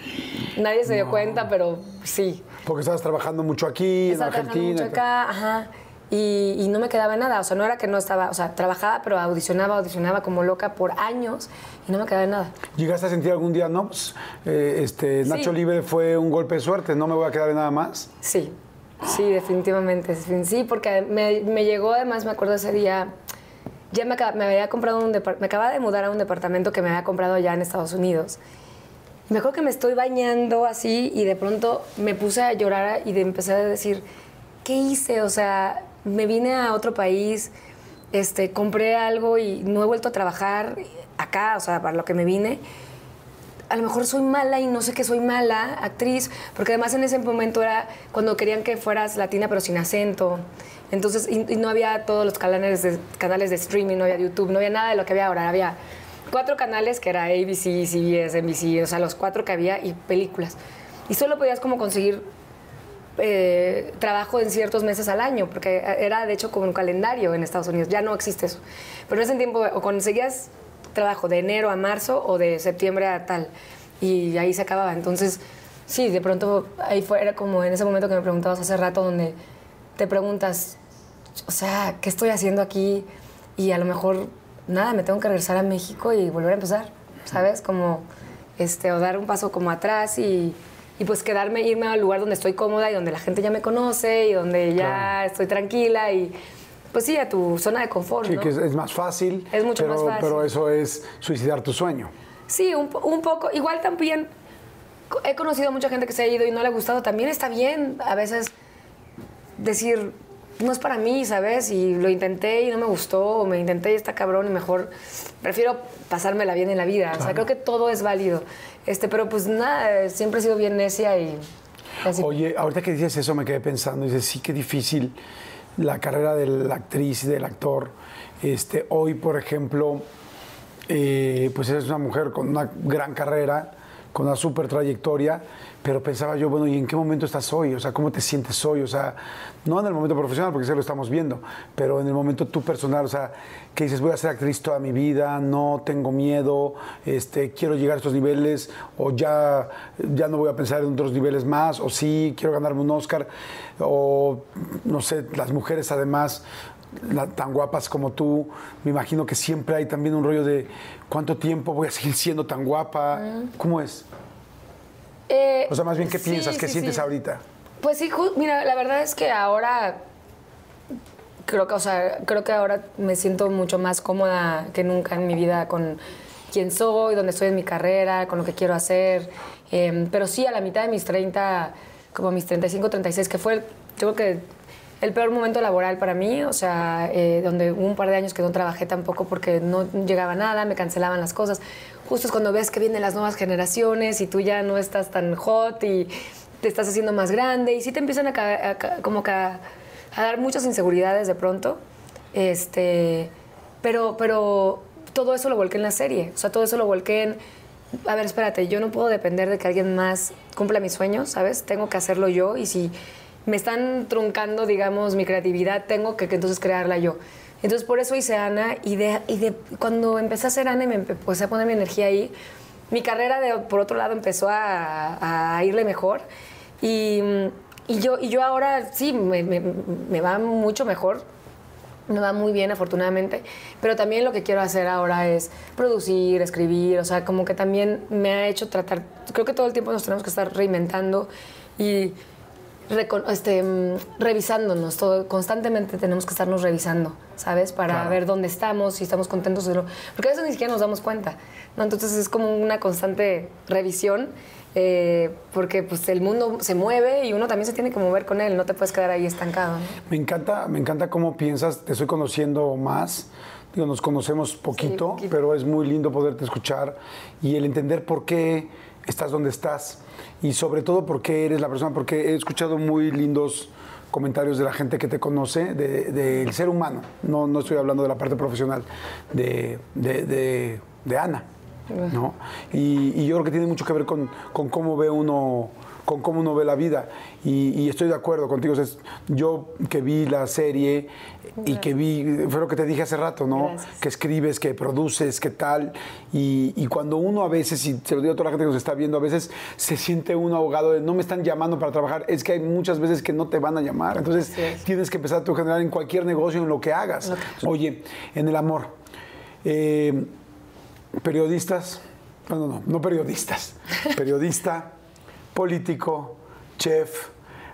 Nadie se dio cuenta, pero sí. Porque estabas trabajando mucho aquí, Estaba en trabajando Argentina. mucho acá, ajá. Y, y no me quedaba nada. O sea, no era que no estaba, o sea, trabajaba, pero audicionaba, audicionaba como loca por años y no me quedaba nada. ¿Llegaste a sentir algún día, no? Pues, eh, este, Sí. Nacho Libre fue un golpe de suerte, no me voy a quedar en nada más. Sí, sí, definitivamente. Sí, porque me, me llegó, además, me acuerdo ese día, ya me, había comprado un me acababa de mudar a un departamento que me había comprado allá en Estados Unidos. Me acuerdo que me estoy bañando así y de pronto me puse a llorar y de empecé a decir, ¿qué hice? O sea, me vine a otro país, este, compré algo y no he vuelto a trabajar acá, o sea, para lo que me vine a lo mejor soy mala y no sé que soy mala actriz, porque además en ese momento era cuando querían que fueras latina pero sin acento. Entonces, y, no había todos los canales de, canales de streaming, no había YouTube, no había nada de lo que había ahora. Había cuatro canales que era ABC, CBS, NBC, o sea, los cuatro que había y películas. Y solo podías como conseguir eh, trabajo en ciertos meses al año, porque era de hecho como un calendario en Estados Unidos, ya no existe eso. Pero en ese tiempo o conseguías trabajo de enero a marzo o de septiembre a tal, y ahí se acababa. Entonces, sí, de pronto ahí fue, era como en ese momento que me preguntabas hace rato, donde te preguntas, o sea, ¿qué estoy haciendo aquí? Y a lo mejor, nada, me tengo que regresar a México y volver a empezar, ¿sabes? Como, este, o dar un paso como atrás y, y pues quedarme, irme al lugar donde estoy cómoda y donde la gente ya me conoce y donde ya Claro. estoy tranquila y, pues sí, a tu zona de confort, Sí, ¿no? que es, es más fácil. Es mucho pero, más fácil. Pero eso es suicidar tu sueño. Sí, un, un poco. Igual también he conocido a mucha gente que se ha ido y no le ha gustado. También está bien a veces decir, no es para mí, ¿sabes? Y lo intenté y no me gustó, o me intenté y está cabrón y mejor prefiero pasármela bien en la vida. O sea, creo que todo es válido. Este, pero pues nada, siempre he sido bien necia y así. Oye, ahorita que dices eso me quedé pensando, dices, sí, qué difícil la carrera de la actriz y del actor. Este, hoy, por ejemplo, eh, pues eres una mujer con una gran carrera, con una súper trayectoria, pero pensaba yo, bueno, ¿y en qué momento estás hoy? O sea, ¿cómo te sientes hoy? O sea, no en el momento profesional, porque eso lo estamos viendo, pero en el momento tú personal, o sea, que dices, voy a ser actriz toda mi vida, no tengo miedo, este, quiero llegar a estos niveles, o ya, ya no voy a pensar en otros niveles más, o sí, quiero ganarme un Oscar, o no sé, las mujeres además, la- tan guapas como tú, me imagino que siempre hay también un rollo de cuánto tiempo voy a seguir siendo tan guapa, ¿cómo es? Eh, O sea, más bien, ¿qué sí, piensas? ¿Qué sí, sientes sí. ahorita? Pues sí, mira, la verdad es que ahora creo que, o sea, creo que ahora me siento mucho más cómoda que nunca en mi vida con quién soy, dónde estoy en mi carrera, con lo que quiero hacer. Eh, pero sí, a la mitad de mis 30, como mis 35, 36, que fue, yo creo que el peor momento laboral para mí, o sea, eh, donde hubo un par de años que no trabajé tampoco porque no llegaba nada, me cancelaban las cosas. Justo es cuando ves que vienen las nuevas generaciones y tú ya no estás tan hot y te estás haciendo más grande y sí te empiezan a, como a, a dar muchas inseguridades de pronto. Este, pero, pero todo eso lo volqué en la serie, o sea, todo eso lo volqué en a ver, espérate, yo no puedo depender de que alguien más cumpla mis sueños, ¿sabes? Tengo que hacerlo yo y si me están truncando, digamos, mi creatividad, tengo que, que entonces crearla yo. Entonces por eso hice Ana y, de, y de, cuando empecé a hacer Ana y me empecé a poner mi energía ahí, mi carrera de, por otro lado empezó a, a irle mejor y, y yo, y yo ahora sí, me, me- me va mucho mejor me va muy bien, afortunadamente. Pero también lo que quiero hacer ahora es producir, escribir. O sea, como que también me ha hecho tratar. Creo que todo el tiempo nos tenemos que estar reinventando y este, mm, revisándonos. Todo, constantemente tenemos que estarnos revisando, ¿sabes? Para Claro. ver dónde estamos, si estamos contentos o no. Porque a veces ni siquiera nos damos cuenta. ¿no? Entonces es como una constante revisión. eh, porque pues el mundo se mueve y uno también se tiene que mover con él, no te puedes quedar ahí estancado. ¿no? Me encanta, me encanta cómo piensas, te estoy conociendo más. Digo, nos conocemos poquito, poquito. pero es muy lindo poderte escuchar y el entender por qué estás donde estás y sobre todo por qué eres la persona, porque he escuchado muy lindos comentarios de la gente que te conoce, de- del ser humano, no, no estoy hablando de la parte profesional, de, de- de- de Ana. ¿no? Y, y yo creo que tiene mucho que ver con, con cómo ve uno con cómo uno ve la vida. Y, y estoy de acuerdo contigo. O sea, es- yo que vi la serie y que vi, fue lo que te dije hace rato, ¿no? Gracias. Que escribes, que produces, que tal. Y, y cuando uno a veces, y se lo digo a toda la gente que nos está viendo, a veces se siente uno ahogado de no me están llamando para trabajar. Es que hay muchas veces que no te van a llamar. Entonces tienes que empezar a generar en cualquier negocio, en lo que hagas. Oye, en el amor. eh, periodistas, no, no, no, no periodistas, periodista, político, chef,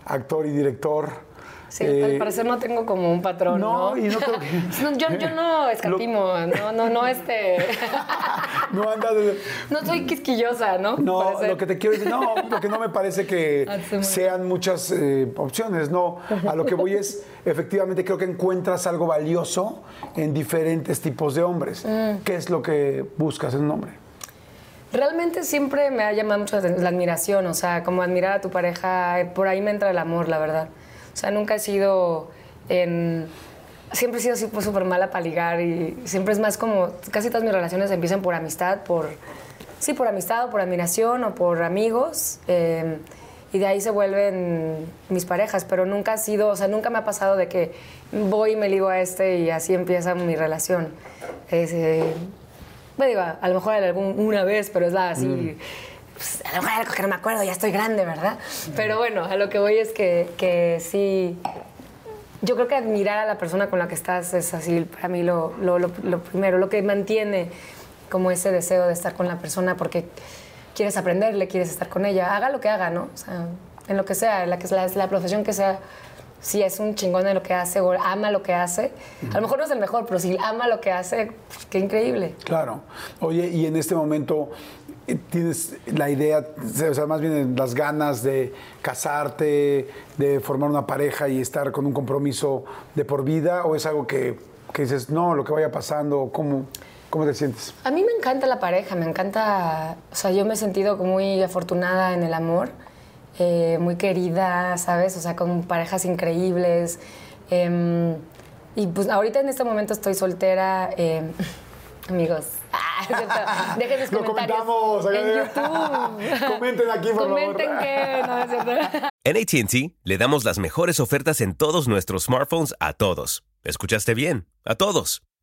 actor y director. Sí, eh, al parecer no tengo como un patrón, no, ¿no? y no creo que- No, yo, yo no escatimo, no, no, no, este... no anda de- No soy quisquillosa, ¿no? No, lo que te quiero decir, no, lo que no me parece que Ah, sean muchas eh, opciones, no. A lo que voy es, efectivamente creo que encuentras algo valioso en diferentes tipos de hombres. Mm. ¿Qué es lo que buscas en un hombre? Realmente siempre me ha llamado mucho la admiración, o sea, como admirar a tu pareja, eh, por ahí me entra el amor, la verdad. O sea, nunca he sido en... Siempre he sido pues, súper mala para ligar y siempre es más como... Casi todas mis relaciones empiezan por amistad, por... Sí, por amistad o por admiración o por amigos. eh, y de ahí se vuelven mis parejas, pero nunca ha sido, o sea, nunca me ha pasado de que voy y me ligo a este y así empieza mi relación. Eh, bueno, digo, a lo mejor algún, una vez, pero es la así. pues, a lo mejor algo que no me acuerdo, ya estoy grande, ¿verdad? Pero bueno, a lo que voy es que, que sí. Yo creo que admirar a la persona con la que estás es así, para mí, lo, lo, lo- lo primero, lo que mantiene como ese deseo de estar con la persona porque quieres aprenderle, quieres estar con ella, haga lo que haga, ¿no? O sea, en lo que sea, en la, que la, la profesión que sea, si es un chingón en lo que hace o ama lo que hace, a lo mejor no es el mejor, pero si ama lo que hace, pues, qué increíble. Claro. Oye, y en este momento eh, tienes la idea, o sea, más bien las ganas de casarte, de formar una pareja y estar con un compromiso de por vida, o es algo que, que dices, no, lo que vaya pasando, ¿cómo, cómo te sientes? A mí me encanta la pareja, me encanta, o sea, yo me he sentido muy afortunada en el amor, eh, muy querida, ¿sabes? O sea, con parejas increíbles. em, y pues ahorita en este momento estoy soltera, em, amigos. Ah. Dejen sus Lo comentarios comentamos, en de- YouTube. Comenten aquí, por favor. Comenten que no es cierto. En ATT le damos las mejores ofertas en todos nuestros smartphones a todos. ¿Escuchaste bien? A todos.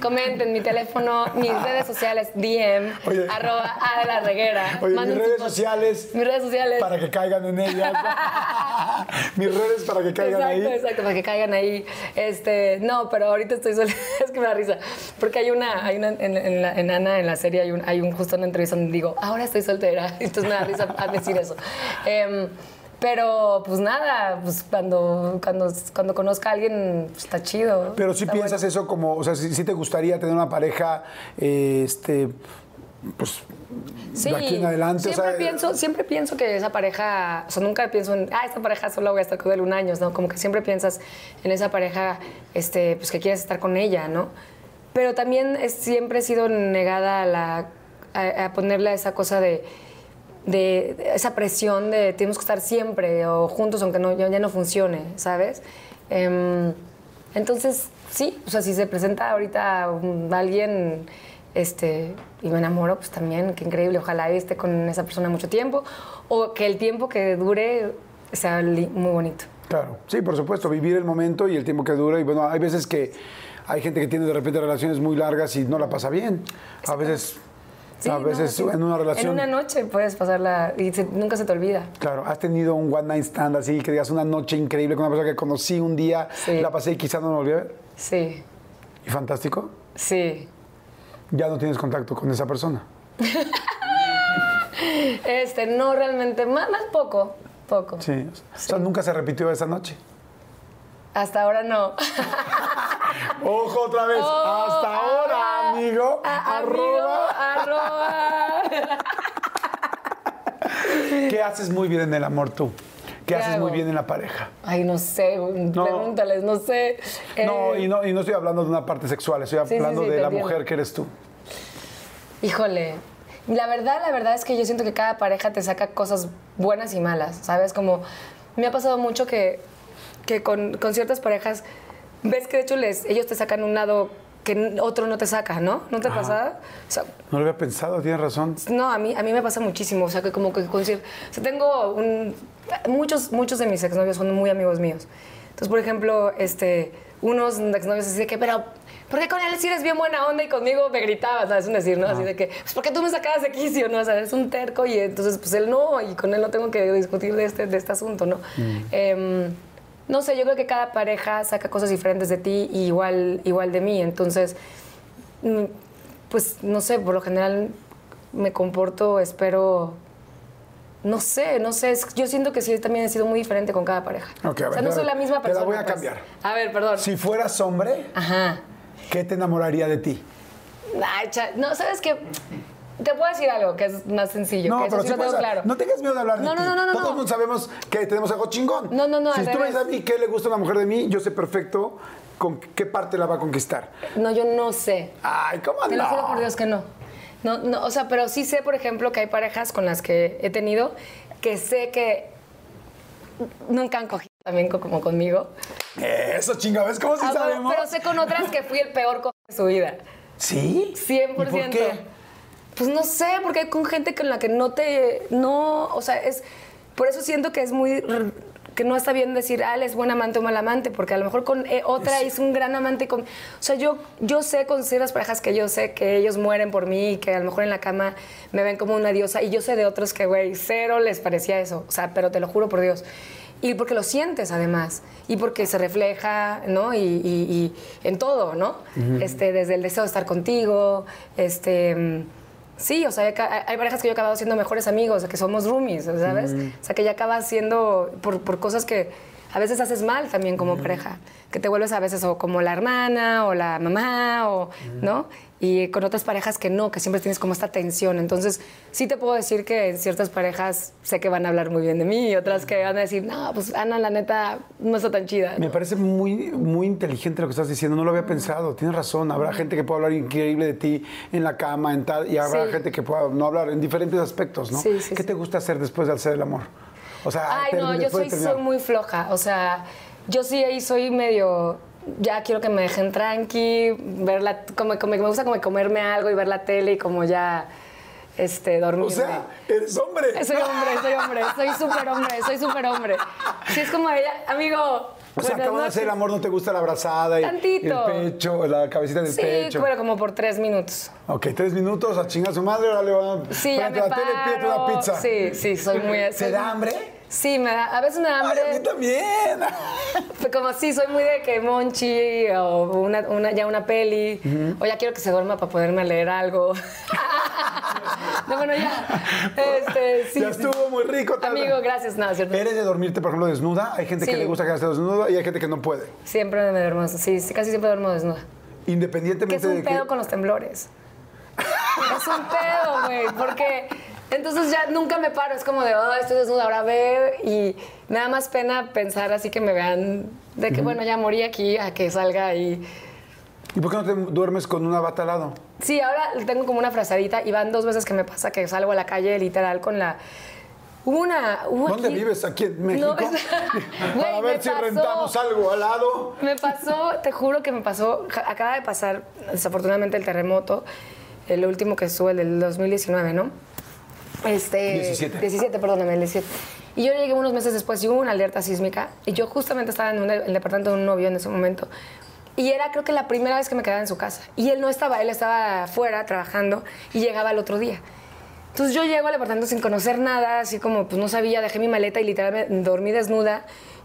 Comenten mi teléfono, mis redes sociales, DM, Oye. arroba A de la reguera. Oye, mis redes sociales. Mis redes sociales. Para que caigan en ellas. Mis redes para que caigan exacto, ahí. exacto, para que caigan ahí. Este, no, pero ahorita estoy sola, es que me da risa. Porque hay una, hay una en, en la- en Ana, en la serie, hay un, hay un justo una entrevista donde digo, ahora estoy soltera. Entonces me da risa a decir eso. Em, pero pues nada, pues cuando, cuando, cuando conozca a alguien, pues, está chido. Pero si Está piensas bueno. eso como, o sea, si, te gustaría tener una pareja, eh, este, pues, Sí, de aquí en adelante. o Siempre, sea, pienso, siempre pienso que esa pareja, o sea, nunca pienso en, ah, esta pareja solo voy a estar con él un año, ¿no? Como que siempre piensas en esa pareja, este, pues que quieres estar con ella, ¿no? Pero también es- siempre he sido negada a, la, a, a ponerle esa cosa de, de, de esa presión de tenemos que estar siempre o juntos aunque no, ya, ya no funcione, ¿sabes? Em, entonces, sí, o sea, si se presenta ahorita un- alguien este, y me enamoro, pues también, qué increíble, ojalá esté con esa persona mucho tiempo o que el tiempo que dure sea muy bonito. Claro, sí, por supuesto, vivir el momento y el tiempo que dura. Y bueno, hay veces que hay gente que tiene de repente relaciones muy largas y no la pasa bien. A veces, Sí, a no, veces sí. en una relación. En una noche puedes pasarla y se- nunca se te olvida. Claro, has tenido un one night stand así, que digas una noche increíble con una persona que conocí un día, Sí. la pasé y quizá no me ver. Sí, Y fantástico, sí. ya no tienes contacto con esa persona. Este, no realmente, más, más poco, poco. Sí. O sea, nunca se repitió esa noche. Hasta ahora no. Ojo otra vez. Oh, Hasta ahora, amigo. amigo, arroba. ¿Qué haces muy bien en el amor tú? ¿Qué, ¿Qué haces hago? muy bien en la pareja? Ay, no sé, pregúntales, no sé. No, Eh, y no, y no estoy hablando de una parte sexual, estoy sí, hablando sí, de la entiendo. mujer que eres tú. Híjole, la verdad, la verdad es que yo siento que cada pareja te saca cosas buenas y malas, ¿sabes? Como me ha pasado mucho que, que con, con ciertas parejas, ves que de hecho les, ellos te sacan un lado que otro no te saca, ¿no? ¿No te pasa? O sea, No lo había pensado, tienes razón. no, a mí, a mí me pasa muchísimo. O sea, que como que con O sea, tengo un... Muchos, muchos de mis exnovios son muy amigos míos. Entonces, por ejemplo, este, unos exnovios así de que, pero, ¿por qué con él sí eres bien buena onda y conmigo me gritabas? ¿Sabes? Un decir, ¿no? Así de que, pues, ¿por qué tú me sacabas de quicio? ¿No? O sea, es un terco y entonces, pues, él no, y con él no tengo que discutir de este, de este asunto, ¿no? Em, no sé, yo creo que cada pareja saca cosas diferentes de ti y igual, igual de mí. Entonces, mm, pues no sé, por lo general me comporto, espero, no sé, no sé, yo siento que sí también he sido muy diferente con cada pareja. Ok, a ver, o sea, no soy la- misma te la persona. voy a pues. cambiar. A ver, perdón. Si fueras hombre, Ajá. ¿qué te enamoraría de ti? Ay, cha- no, ¿sabes qué? Te puedo decir algo que es más sencillo, que eso sí sí lo tengo claro. No tengas miedo de hablar de No, no, ti. no, no, no, Todos no. sabemos que tenemos algo chingón. No, no, no, Si tú dices a mí qué le gusta a una mujer de mí, yo sé perfecto con qué parte la va a conquistar. No, yo no sé. Ay, ¿cómo Te no? lo juro por Dios que no. No, no, o sea, pero sí sé, por ejemplo, que hay parejas con las que he tenido que sé que nunca han cogido también co- como conmigo. Eso, chinga, ¿ves cómo sí Ah, pero, sabemos? pero sé con otras que fui el peor cojo de su vida. ¿Sí? 100%. ¿Y por qué? Pues no sé, porque hay con gente con la que no te. No, o sea, es. Por eso siento que es muy. que no está bien decir, ah, él es buen amante o mal amante, porque a lo mejor con eh, otra es un gran amante. Con, o sea, yo, yo sé con ciertas parejas que yo sé que ellos mueren por mí y que a lo mejor en la cama me ven como una diosa, y yo sé de otros que, güey, cero les parecía eso. O sea, pero te lo juro por Dios. Y porque lo sientes además, y porque se refleja, ¿no? Y, y- y en todo, ¿no? este, desde el deseo de estar contigo, este... mm, Sí, o sea, hay, parejas que yo he acabado siendo mejores amigos, que somos roomies, ¿sabes? O sea, que ya acabas siendo por, por cosas que a veces haces mal también como pareja, que te vuelves a veces o como la hermana o la mamá, o, ¿no? Y con otras parejas que no, que siempre tienes como esta tensión. Entonces, sí te puedo decir que en ciertas parejas sé que van a hablar muy bien de mí y otras que van a decir, no, pues Ana, la neta, no está tan chida. Me parece muy, muy inteligente lo que estás diciendo, no lo había pensado, tienes razón, habrá gente que pueda hablar increíble de ti en la cama, en tal, y habrá Sí. gente que pueda no hablar en diferentes aspectos, ¿no? Sí, sí, ¿Qué te gusta hacer después de hacer el amor? O sea, Ay, no, yo soy, muy floja. O sea, yo sí ahí soy medio. Ya quiero que me dejen tranqui, ver la, como, como- me gusta como comerme algo y ver la tele y como ya este, dormir. O sea, eres hombre. Soy hombre, soy hombre, soy súper hombre, soy súper hombre. Sí, es como ella, amigo. O sea, acabo de hacer el amor, no te gusta la abrazada y, el pecho, la cabecita del Sí, pecho. pero como por tres minutos. Ok, tres minutos a chingar a su madre, ahora le van a Sí, ya me la tele paro. una pizza. Sí, sí, soy muy... ¿Te soy- da hambre? Sí, me da, a veces me da hambre. Ay, a mí también. Pues como sí, soy muy de que Monchi o una, una- ya una peli, o ya quiero que se duerma para poderme leer algo. no, bueno, ya. Este, sí, ya estuvo muy rico. tal. Amigo, gracias. No, ¿cierto? ¿Eres de dormirte, por ejemplo, desnuda? Hay gente que le gusta quedarse desnuda y hay gente que no puede. Siempre me duermo, sí, casi siempre duermo desnuda. Que Independientemente es un de pedo que... con los temblores. es un pedo, güey, porque entonces ya nunca me paro, es como de, oh, estoy desnuda, ahora ve, y me da más pena pensar así que me vean, de que, bueno, ya morí aquí, a que salga y... ¿Y por qué no te duermes con una bata al lado? Sí, ahora tengo como una frazadita y van dos veces que me pasa que salgo a la calle literal con la... Hubo una... hubo ¿Dónde aquí- vives? ¿Aquí en México? No, Para ver me si pasó. rentamos algo al lado. Me pasó, te juro que me pasó, acaba de pasar desafortunadamente el terremoto, el último que estuvo, el del 2019, ¿no? Este, 17. 17, perdóname, el 17. Y yo llegué unos meses después y hubo una alerta sísmica y yo justamente estaba en un- el departamento de un novio en ese momento. Y era creo que la primera vez que me quedaba en su casa. Y él no estaba, él estaba afuera trabajando y llegaba el otro día. Entonces yo llego al departamento sin conocer nada, así como pues no sabía, dejé mi maleta y literalmente dormí desnuda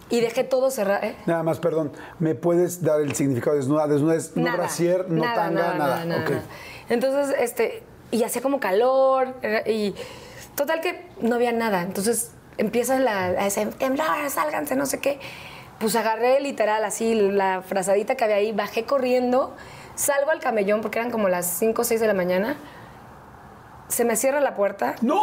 y dejé todo cerrado. ¿eh? Nada más, perdón. ¿Me puedes dar el significado de desnuda? Desnuda es no brasier, no tanga, nada. Ok. Entonces, este, y hacía como calor, y total que no había nada. Entonces empieza la, a decir, temblar, sálganse, no sé qué. Pues agarré literal así la frazadita que había ahí, bajé corriendo, salgo al camellón porque eran como las 5 o 6 de la mañana. Se me cierra la puerta. ¡No!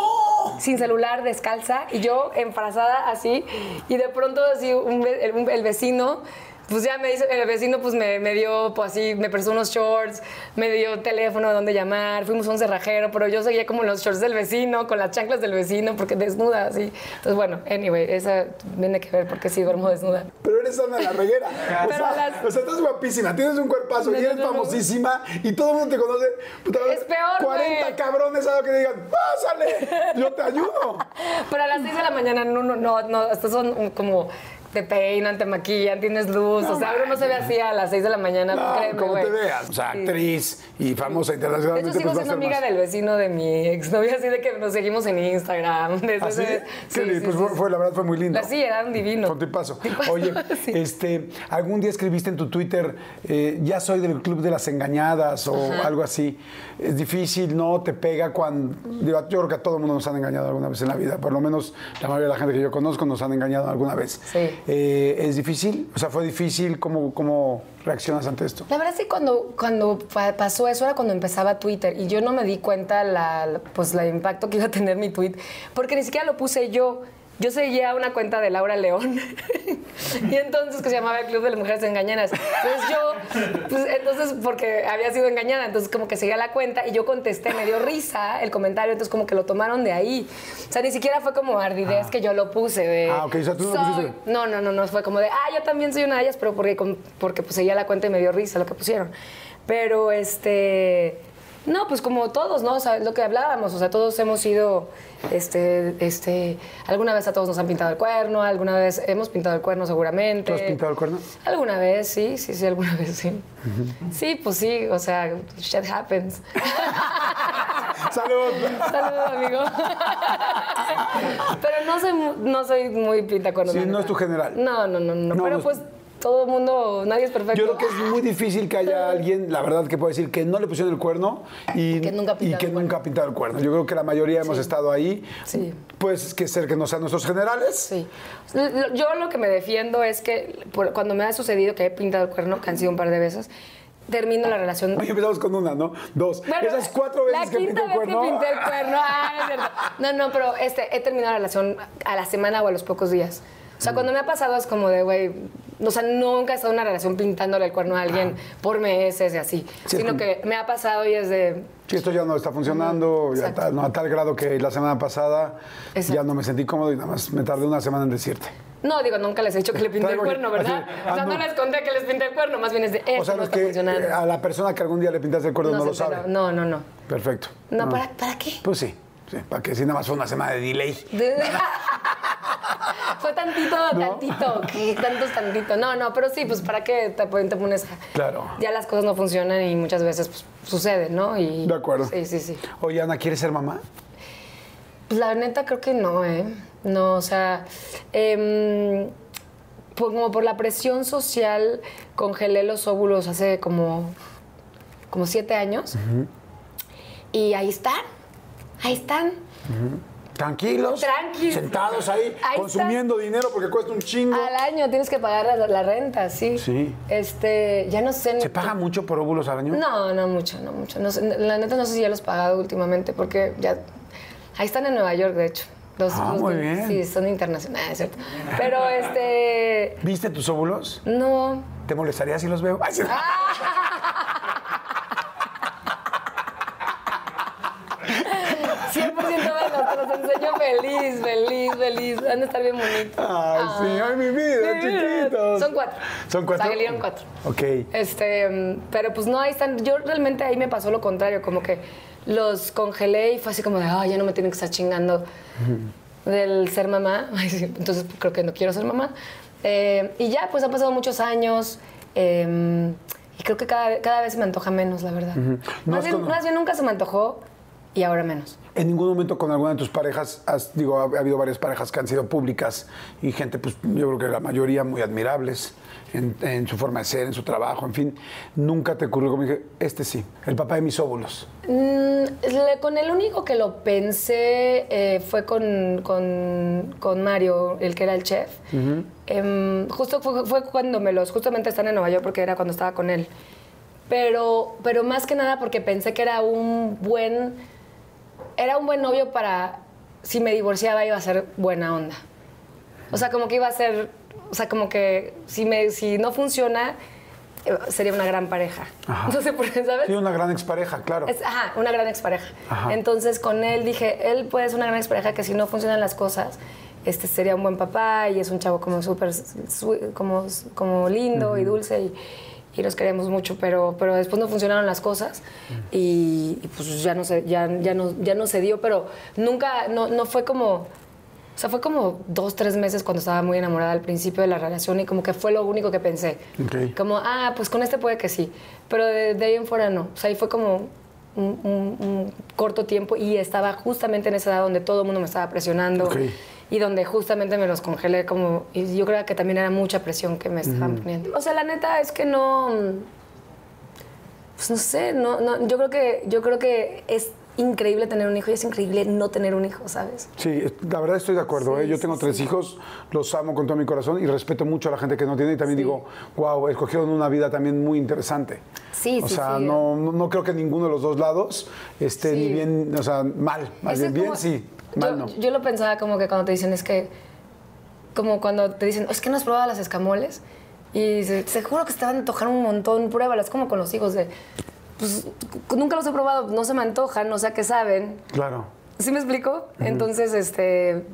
sin celular, descalza, y yo enfrazada así, y de pronto así un el vecino, pues ya me dice, el vecino pues me, me dio, pues así, me prestó unos shorts, me dio teléfono de dónde llamar, fuimos a un cerrajero, pero yo seguía como en los shorts del vecino, con las chanclas del vecino, porque desnuda, así. Entonces, bueno, anyway, esa tiene que ver porque sí duermo desnuda. Pero eres Ana la reguera. O sea, las- o sea, estás guapísima, tienes un cuerpazo No, y eres no, no. famosísima y todo el mundo te conoce. Puta, Es peor, 40 güey. cabrones a lo que digan, pásale, yo te ayudo. Pero a las 6 de la mañana no, no, no, no, estos son como te peinan, te maquillan, tienes luz. o sea, uno no se ve así a las 6 de la mañana, No, créeme, como güey. te veas. O sea, Sí. actriz y famosa De internacionalmente. hecho, sigo pues siendo amiga más. del vecino de mi exnovia, así de que nos seguimos en Instagram. Desde ¿Ah, sí? ese- lindo, pues fue, fue- la verdad fue muy lindo. Sí, eran divinos. Tipazo. Tipazo, Oye, sí. este, algún día escribiste en tu Twitter, eh, ya soy del club de las engañadas o algo así. Es difícil, ¿no? Te pega cuando. yo creo que a todo el mundo nos han engañado alguna vez en la vida. Por lo menos la mayoría de la gente que yo conozco nos han engañado alguna vez. Sí. Eh, ¿Es difícil? O sea, ¿fue difícil? ¿Cómo, cómo reaccionas ante esto? La verdad es que cuando, cuando pa- pasó eso era cuando empezaba Twitter y yo no me di cuenta la- pues, el impacto que iba a tener mi tweet porque ni siquiera lo puse yo. Yo seguía una cuenta de Laura León y entonces que se llamaba el Club de las Mujeres Engañadas. Entonces yo, pues entonces porque había sido engañada, entonces como que seguía la cuenta y yo contesté, me dio risa el comentario, entonces como que lo tomaron de ahí. O sea, ni siquiera fue como ardidez que yo lo puse de... Ah, ok, o sea, tú no lo pusiste. No, no, no, no, fue como de, ah, yo también soy una de ellas, pero porque, porque pues seguía la cuenta y me dio risa lo que pusieron. Pero este, no, pues como todos, ¿no? O sea, lo que hablábamos, o sea, todos hemos sido, este, este, alguna vez a todos nos han pintado el cuerno, alguna vez hemos pintado el cuerno seguramente. ¿Tú has pintado el cuerno? Alguna vez, sí, sí, sí, alguna vez, sí. Sí, pues sí, o sea, shit happens. ¡Salud! Saludos, amigo. Pero no soy, no soy muy pintacuernos. Sí, la no es tu general. No, no, no, no. No, Pero no- pues todo el mundo, nadie es perfecto. Yo creo que es muy difícil que haya alguien, la verdad, que pueda decir que no le pusieron el cuerno y Que nunca ha pintado el cuerno. el cuerno. Yo creo que la mayoría hemos Sí. estado ahí. Sí. Pues que ser que no sean nuestros generales. Sí. Yo lo que me defiendo es que por- cuando me ha sucedido que he pintado el cuerno, que han sido un par de veces, termino la relación. Hoy empezamos con una, ¿no? Dos. Bueno, Esas cuatro veces la que pintó el cuerno. que pinté el cuerno. Ah. No, no, pero este, he terminado la relación a la semana o a los pocos días. O sea, cuando me ha pasado es como de, güey, o sea, nunca he estado en una relación pintándole el cuerno a alguien por meses y así. Sí, sino que me ha pasado y es de, Sí, esto ya no está funcionando, ya tal- no, a tal grado que la semana pasada Exacto. ya no me sentí cómodo y nada más me tardé una semana en decirte. no, digo, nunca les he dicho que le pinté el cuerno, ¿verdad? así, o sea, ah, no. no. les conté que les pinté el cuerno, más bien es de, esto o sea, no no es está que funcionando. eh, a la persona que algún día le pintaste el cuerno no, se lo sabe. No, no, no. Perfecto. No, ¿para, ¿para qué? Pues sí, para que si nada más fue una semana de delay. De- Fue tantito, tantito, que tantos tantito. No, no, pero sí, pues para qué te, te pones. Claro. Ya las cosas no funcionan y muchas veces pues, sucede, ¿no? Y, De acuerdo. Sí, sí, sí. Oye, Ana, ¿quieres ser mamá? Pues la neta creo que no, ¿eh? No, o sea, em, como por la presión social congelé los óvulos hace como, como siete años. Y ahí están, ahí están. Tranquilos. Tranqui. Sentados ahí, Ahí consumiendo dinero porque cuesta un chingo. Al año tienes que pagar la, la renta, sí. Sí. Este, ya no sé. ¿Se paga mucho por óvulos al año? No, no mucho, no mucho. No sé, la neta no sé si ya los he pagado últimamente porque ya... Ahí están en Nueva York, de hecho. Los, Ah, los muy de- bien. Sí, son internacionales, ¿cierto? Pero este... ¿Viste tus óvulos? No. ¿Te molestaría si los veo? Ay, sí. Ah. 100% verlos, te los enseño feliz, feliz, feliz. Van a estar bien bonitos. Ay, sí, ay, mi vida, chiquitos. Son cuatro. ¿Son cuatro? Salieron cuatro. Ok. Este, pero pues no, ahí están. Yo realmente ahí me pasó lo contrario, como que los congelé y fue así como de, ay, ya no me tienen que estar chingando del ser mamá. Entonces creo que no quiero ser mamá. Eh, y ya, pues han pasado muchos años. eh, y creo que cada, cada vez se me antoja menos, la verdad. Bien, más bien nunca se me antojó y ahora menos. ¿En ningún momento con alguna de tus parejas, has, digo, ha, ha habido varias parejas que han sido públicas y gente, pues yo creo que la mayoría muy admirables en, en su forma de ser, en su trabajo, en fin, nunca te ocurrió como dije, este sí, el papá de mis óvulos. Mm, con el único que lo pensé eh, fue con, con- con Mario, el que era el chef. Em, justo fue, fue cuando me los, justamente están en Nueva York porque era cuando estaba con él. Pero, pero más que nada porque pensé que era un buen, era un buen novio para si me divorciaba iba a ser buena onda. O sea, como que iba a ser, o sea, como que si, me, si no funciona, eh, sería una gran pareja. Ajá. No sé por qué, ¿sabes? Sí, una gran expareja, claro. Es- ajá, una gran expareja. Ajá. Entonces con él dije, él puede ser una gran expareja que si no funcionan las cosas, este sería un buen papá y es un chavo como súper, como, como lindo y dulce y, y nos queremos mucho, pero, pero después no funcionaron las cosas y, y pues ya no, se, ya, ya, no, ya no se dio, pero nunca, no, no fue como... O sea, fue como dos, tres meses cuando estaba muy enamorada al principio de la relación y como que fue lo único que pensé. Ok. Como, ah, pues con este puede que sí. Pero de, de ahí en fuera no. O sea, ahí fue como un, un- un corto tiempo y estaba justamente en esa edad donde todo el mundo me estaba presionando Ok. Y donde justamente me los congelé como... Y yo creo que también era mucha presión que me estaban poniendo. O sea, la neta es que no... Pues no sé, no, no, yo creo que yo creo que es increíble tener un hijo y es increíble no tener un hijo, ¿sabes? Sí, la verdad estoy de acuerdo. Sí, ¿eh? Yo tengo sí. tres hijos, los amo con todo mi corazón y respeto mucho a la gente que no tiene. Y también digo, wow, escogieron una vida también muy interesante. Sí, O sí, sea, sí. no, no, no creo que ninguno de los dos lados esté ni bien, o sea, mal. Más bien, bien como- sí, mal yo, no. Yo lo pensaba como que cuando te dicen es que, como cuando te dicen, es que no has probado las escamoles y se, seguro que te van a antojar un montón, pruébalas, como con los hijos de, pues nunca los he probado, no se me antojan, no sé a qué saben. Claro. ¿Sí me explico? Entonces, este,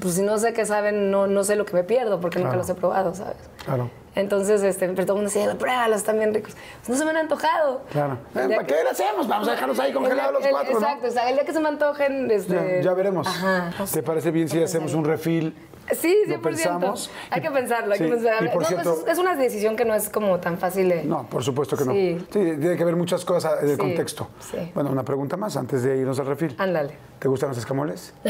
pues si no sé qué saben, no, no sé lo que me pierdo porque nunca los he probado, ¿sabes? Claro. Entonces, este, pero todo el mundo decía, pruébalos, están bien ricos. Pues no se me han antojado. Claro. Eh, ¿Para qué le hacemos? Vamos a dejarlos ahí congelados los el- cuatro, ¿no? Exacto, o sea, el día que se me antojen, este... Ya, ya veremos. Ajá. ¿Te parece bien si hacemos un refil? Sí, 100%. ¿Lo pensamos? Hay que pensarlo, hay sí, que pensarlo. por No, cierto- es, es una decisión que no es como tan fácil de... No, por supuesto que no. Sí. Sí, tiene que haber muchas cosas el Sí, contexto. Bueno, una pregunta más antes de irnos al refil. Ándale. ¿Te gustan los escamoles?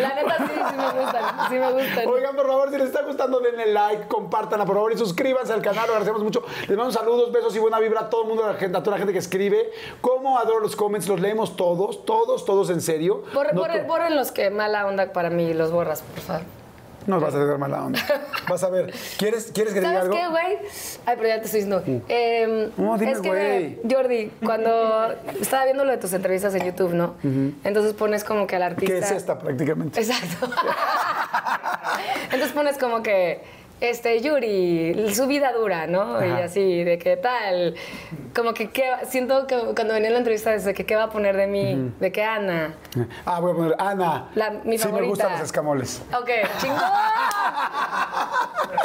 La neta sí, sí me gustan, sí me gustan. Oigan, por favor, si les está gustando, denle like, compártanla, por favor, y suscríbanse al canal, lo agradecemos mucho. Les mando saludos, besos y buena vibra a todo el mundo, a, la gente, a toda la gente que escribe. Como adoro los comments, los leemos todos, todos, todos en serio. Borren, No borren los que mala onda para mí, los borras, por favor. No vas a tener mala onda. Vas a ver. ¿Quieres, ¿quieres que te diga ¿Sabes algo? Mm. qué, güey? Ay, pero ya te estoy diciendo. Eh, No, dime, es que, güey. Jordi, cuando estaba viendo lo de tus entrevistas en YouTube, ¿no? Entonces pones como que al artista... ¿Qué es esta prácticamente? Exacto. Entonces pones como que, este, Yuri, su vida dura, ¿no? Y así, de qué tal. Como que, ¿qué siento que cuando venía la entrevista, desde que qué va a poner de mí, de que Ana. Ah, voy a poner Ana. La- mi sí, me gustan los escamoles. Ok, chingón.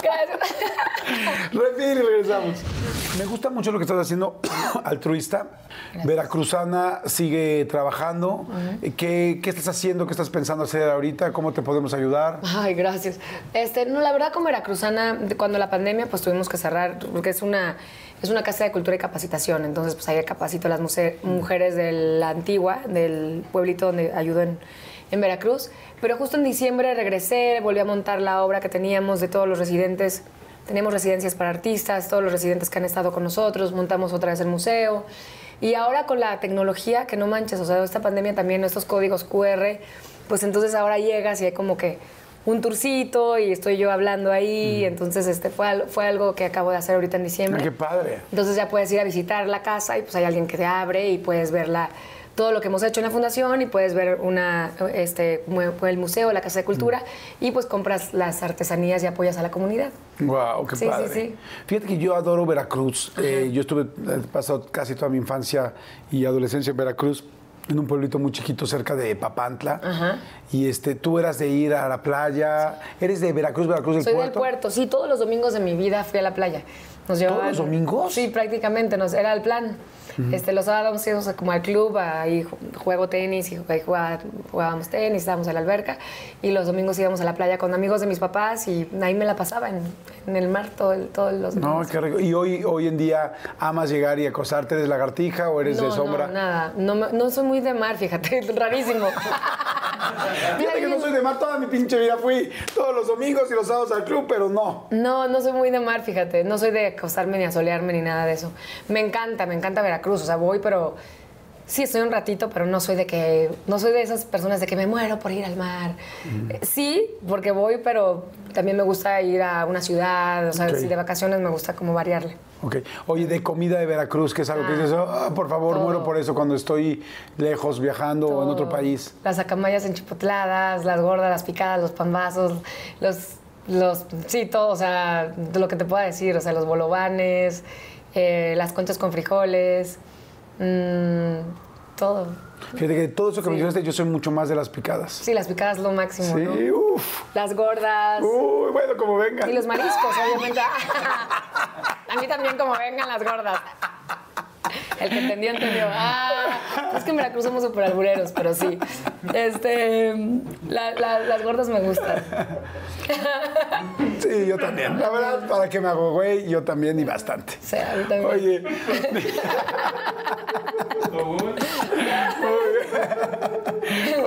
Gracias. Y regresamos. Me gusta mucho lo que estás haciendo altruista. Veracruzana sigue trabajando. ¿Qué, ¿Qué estás haciendo? ¿Qué estás pensando hacer ahorita? ¿Cómo te podemos ayudar? Ay, gracias. Este, no, la verdad, con Veracruzana, de- cuando la pandemia, pues tuvimos que cerrar, porque es una, es una casa de cultura y capacitación. Entonces, pues ahí capacito a las mujeres de la antigua, del pueblito donde ayudo en, en Veracruz. Pero justo en diciembre regresé, volví a montar la obra que teníamos de todos los residentes. Teníamos residencias para artistas, todos los residentes que han estado con nosotros, montamos otra vez el museo. Y ahora con la tecnología, que no manches, o sea, esta pandemia también, estos códigos QR, pues entonces ahora llegas y hay como que un tourcito y estoy yo hablando ahí, entonces este fue, fue algo que acabo de hacer ahorita en diciembre. ¡Qué padre! Entonces ya puedes ir a visitar la casa y pues hay alguien que te abre y puedes ver la- todo lo que hemos hecho en la fundación y puedes ver una, este, el museo, la casa de cultura y pues compras las artesanías y apoyas a la comunidad. Wow, qué Sí, sí, padre. sí. Fíjate que yo adoro Veracruz. Eh, yo estuve, he pasado casi toda mi infancia y adolescencia en Veracruz, en un pueblito muy chiquito cerca de Papantla. Y este, tú eras de ir a la playa. ¿Eres de Veracruz, Veracruz del Soy puerto? del puerto, sí, todos los domingos de mi vida fui a la playa. Nos ¿Todos llevaban- los domingos? Sí, prácticamente, nos, era el plan. Este, los sábados íbamos como al club, ahí ju- juego tenis y jugaba- jugábamos tenis, estábamos en la alberca. Y los domingos íbamos a la playa con amigos de mis papás y ahí me la pasaba en, en el mar todo el- todos los No, domingos. qué rico. ¿Y hoy, hoy en día amas llegar y acostarte? ¿Eres lagartija o eres de No, sombra? No, nada. No, no soy muy de mar, fíjate, rarísimo. Fíjate que no soy de mar, toda mi pinche vida fui todos los domingos y los sábados al club, pero no. No, no soy muy de mar, fíjate. No soy de acostarme ni a solearme ni nada de eso. Me encanta, me encanta Veracruz. O sea, voy, pero sí estoy un ratito, pero no soy de que. No soy de esas personas de que me muero por ir al mar. Eh, Sí, porque voy, pero también me gusta ir a una ciudad. O sea, si de vacaciones me gusta como variarle. Ok. Oye, de comida de Veracruz, que es algo que dices, "Ah, por favor, todo. muero por eso cuando estoy lejos, viajando o en otro país. Las acamayas enchipotladas, las gordas, las picadas, los pambazos, los, los, sí, todo, o sea, lo que te pueda decir, o sea, los bolovanes, eh, las conchas con frijoles, mm, todo. Fíjate que todo eso que Sí. mencionaste, yo soy mucho más de las picadas. Sí, las picadas lo máximo, Sí, ¿no? uff. Las gordas. Uy, bueno, como venga. Y los mariscos, obviamente. A mí también como vengan las gordas. El que entendió, entendió. Ah, es que en Veracruz somos súper albureros, pero sí. Este, la- la- las gordas me gustan. Sí, yo también. La verdad, para que me hago güey, yo también y bastante. O sea, a mí también. Oye.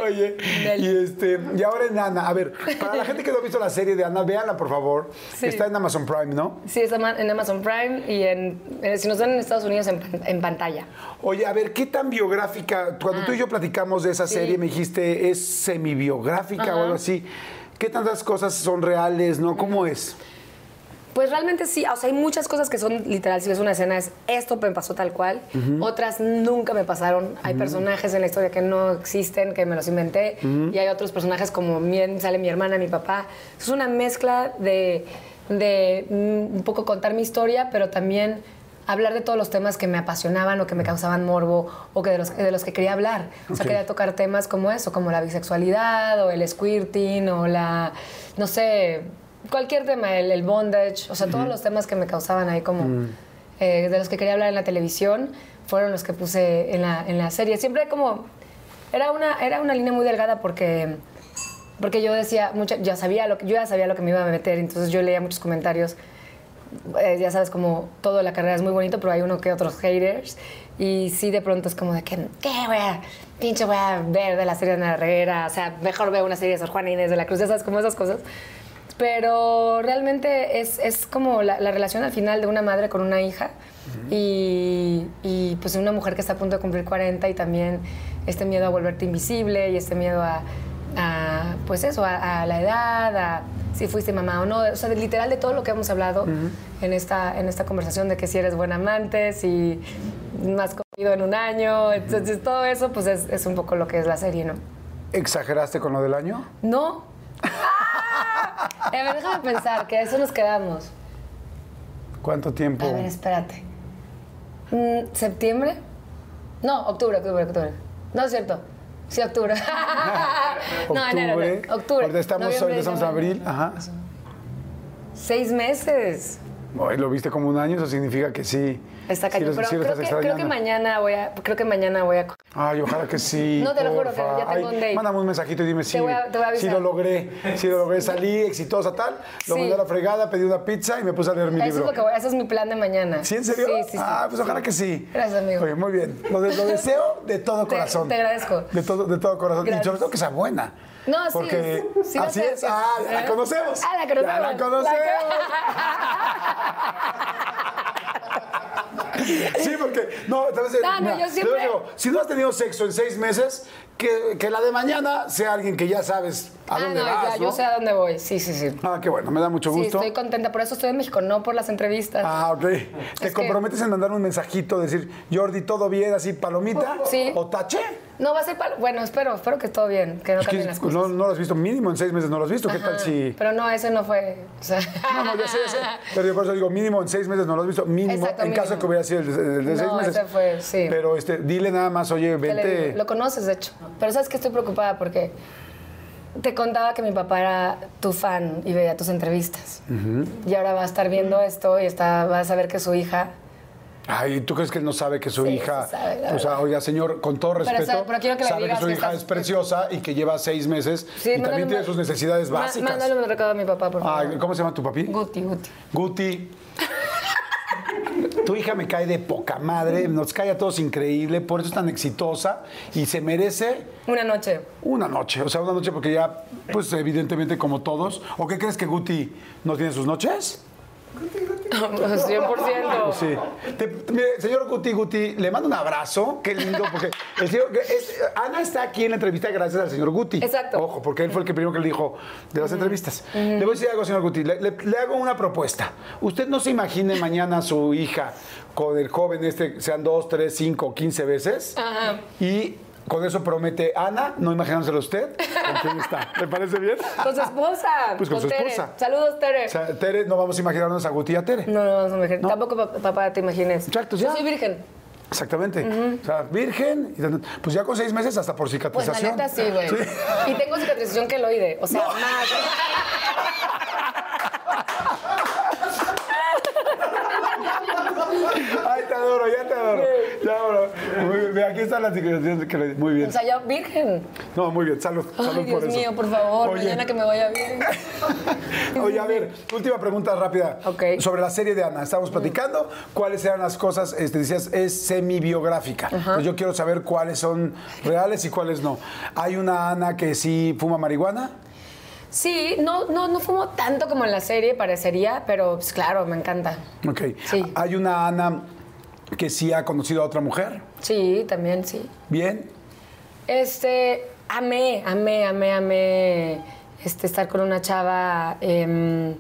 Oye, y este, y ahora en Ana, a ver, para la gente que no ha visto la serie de Ana, véanla por favor. Sí. Está en Amazon Prime, ¿no? Sí, está en Amazon Prime y en, eh, si nos ven en Estados Unidos en, en pantalla. Oye, a ver, ¿qué tan biográfica? Cuando tú y yo platicamos de esa Ah. Sí. serie, me dijiste, ¿es semibiográfica o algo así? ¿Qué tantas cosas son reales, no? ¿Cómo es? Pues realmente sí, o sea, hay muchas cosas que son literal, si ves una escena es esto me pasó tal cual, otras nunca me pasaron, hay personajes en la historia que no existen, que me los inventé, y hay otros personajes como mi- sale mi hermana, mi papá. Es una mezcla de, de mm, un poco contar mi historia, pero también hablar de todos los temas que me apasionaban o que me causaban morbo o que de los, de los que quería hablar. O sea, quería tocar temas como eso, como la bisexualidad o el squirting o la, no sé, cualquier tema, el, el bondage, o sea, todos los temas que me causaban ahí como, eh, de los que quería hablar en la televisión, fueron los que puse en la, en la serie. Siempre como, era una, era una línea muy delgada porque, porque yo decía, mucha, ya sabía lo que, yo ya sabía lo que me iba a meter, entonces yo leía muchos comentarios eh, ya sabes, como toda la carrera es muy bonito, pero hay uno que otros haters. Y sí, de pronto es como de que, ¿qué voy a, pinche voy a ver de la serie de Ana Herrera? O sea, mejor veo una serie de Sor Juana Inés de la Cruz, ya sabes, como esas cosas. Pero realmente es, es como la, la relación al final de una madre con una hija y, y, pues una mujer que está a punto de cumplir 40 y también este miedo a volverte invisible y este miedo a, a, pues eso, a, a la edad, a si fuiste mamá o no, o sea, de- literal de todo lo que hemos hablado en, esta, en esta conversación de que si eres buen amante, si no has comido en un año, entonces todo eso pues es, es un poco lo que es la serie, ¿no? ¿Exageraste con lo del año? No. ¡Ah! A ver, déjame pensar, que a eso nos quedamos. ¿Cuánto tiempo? A ver, espérate. Mm, ¿Septiembre? No, octubre, octubre, octubre. No es cierto. Sí, octubre. no, enero, Octubre. no. Octubre. Ahorita estamos, ahorita estamos en abril. Ajá. Seis meses. ¿Lo viste como un año? Eso significa que sí. Está sí cañón. pero sí creo, que, creo que extrañando. mañana voy a. Creo que mañana voy a. Ay, ojalá que sí. No, te lo juro que ya tengo Ay, un date. Mándame un mensajito y dime si, voy a- te voy a si lo logré. Si lo logré, salí exitosa, tal. Lo Sí. mandé a la fregada, pedí una pizza y me puse a leer mi Eso libro. es, lo que voy- ese es mi plan de mañana. ¿Sí, en serio? Sí, sí, sí. Ah, pues ojalá que sí. Gracias, amigo. Oye, muy bien. Lo, de- lo deseo de todo corazón. te agradezco. De todo, de todo corazón. Y sobre todo que sea buena. No, sí, Porque sí así es. Ah, la ¿Eh? conocemos. Ah, la conocemos. Ya la conocemos. Sí, porque, no, tal vez, No, no, yo siempre- te digo, si no has tenido sexo en seis meses, que, que la de mañana sea alguien que ya sabes a Ah, dónde no, vas, ya, ¿no? yo sé a dónde voy. Sí, sí, sí. Ah, qué bueno, me da mucho Sí, gusto. estoy contenta. Por eso estoy en México, no por las entrevistas. Ah, ok. ¿Te comprometes en mandar un mensajito, decir, Jordi, todo bien, así, palomita? Sí. ¿O tache? No va a ser para... Bueno, espero, espero que todo bien, que no cambien las cosas. no, no lo has visto mínimo, en seis meses no lo has visto. ¿Qué tal si...? Pero no, ese no fue... o sea- No, no, ya sé, ya sé. Pero yo por eso digo, mínimo en seis meses no lo has visto. Mínimo, Exacto, en caso de que hubiera sido el de, el de seis No, meses. ese fue, sí. Pero este, dile nada más, oye, ¿Qué le vente... digo? Lo conoces, de hecho. Pero sabes que estoy preocupada porque te contaba que mi papá era tu fan y veía tus entrevistas. Y ahora va a estar viendo esto y está, va a saber que su hija... Ay, ¿tú crees que él no sabe que su Sí, hija... sabe, o sea, oiga, señor, con todo Pero, respeto, sabe- pero quiero que le sabe que su que hija estás- es preciosa y que lleva seis meses Sí, y también tiene sus necesidades básicas. Mándale un recado a mi papá, por favor. Ay, ¿Cómo se llama tu papi? Guti, Guti. Guti. Tu hija me cae de poca madre, nos cae a todos increíble, por eso es tan exitosa y se merece Una noche. una noche. O sea, una noche porque ya, pues evidentemente como todos. ¿O qué crees que Guti no tiene sus noches? 100%. Sí. Te- te- mire, señor Guti Guti, le mando un abrazo. Qué lindo, porque el señor- es- Ana está aquí en la entrevista gracias al señor Guti. Exacto. Ojo, porque él fue el que primero que le dijo de las entrevistas. Le voy a decir algo, señor Guti. Le, le- le hago una propuesta. Usted no se imagine mañana a su hija con el joven este, sean dos, tres, cinco, quince veces. Ajá. Y con eso promete Ana, no imaginándoselo usted, con quién está. ¿Le parece bien? Con su esposa. Pues con su Tere. esposa. Saludos, Tere. O sea, Tere, no vamos a imaginarnos a Guti y a Tere. no, no, no, me imagino. No. Tampoco, pa- papá, te imagines. Exacto, Yo ya. soy virgen. Exactamente. O sea, virgen, pues ya con seis meses hasta por Pues la cicatrización. neta sí, güey. Y tengo cicatrización queloide. O sea, más. Ay, te adoro, ya te adoro. Ya adoro. Bien, aquí están las cicatrizaciones que le- Muy bien. O sea, ya virgen. No, muy bien, salud. salud Ay, Dios por eso. mío, por favor, Oye, mañana que me vaya bien. Oye, a ver, última pregunta rápida. Ok. Sobre la serie de Ana. Estamos platicando cuáles eran las cosas, este, decías, es semi-biográfica. Entonces, yo quiero saber cuáles son reales y cuáles no. ¿Hay una Ana que sí fuma marihuana? Sí, no, no, no fumo tanto como en la serie, parecería, pero pues, claro, me encanta. Ok. Sí. ¿Hay una Ana que sí ha conocido a otra mujer? Sí, también sí. Bien. Este, amé, amé, amé, amé este, estar con una chava em,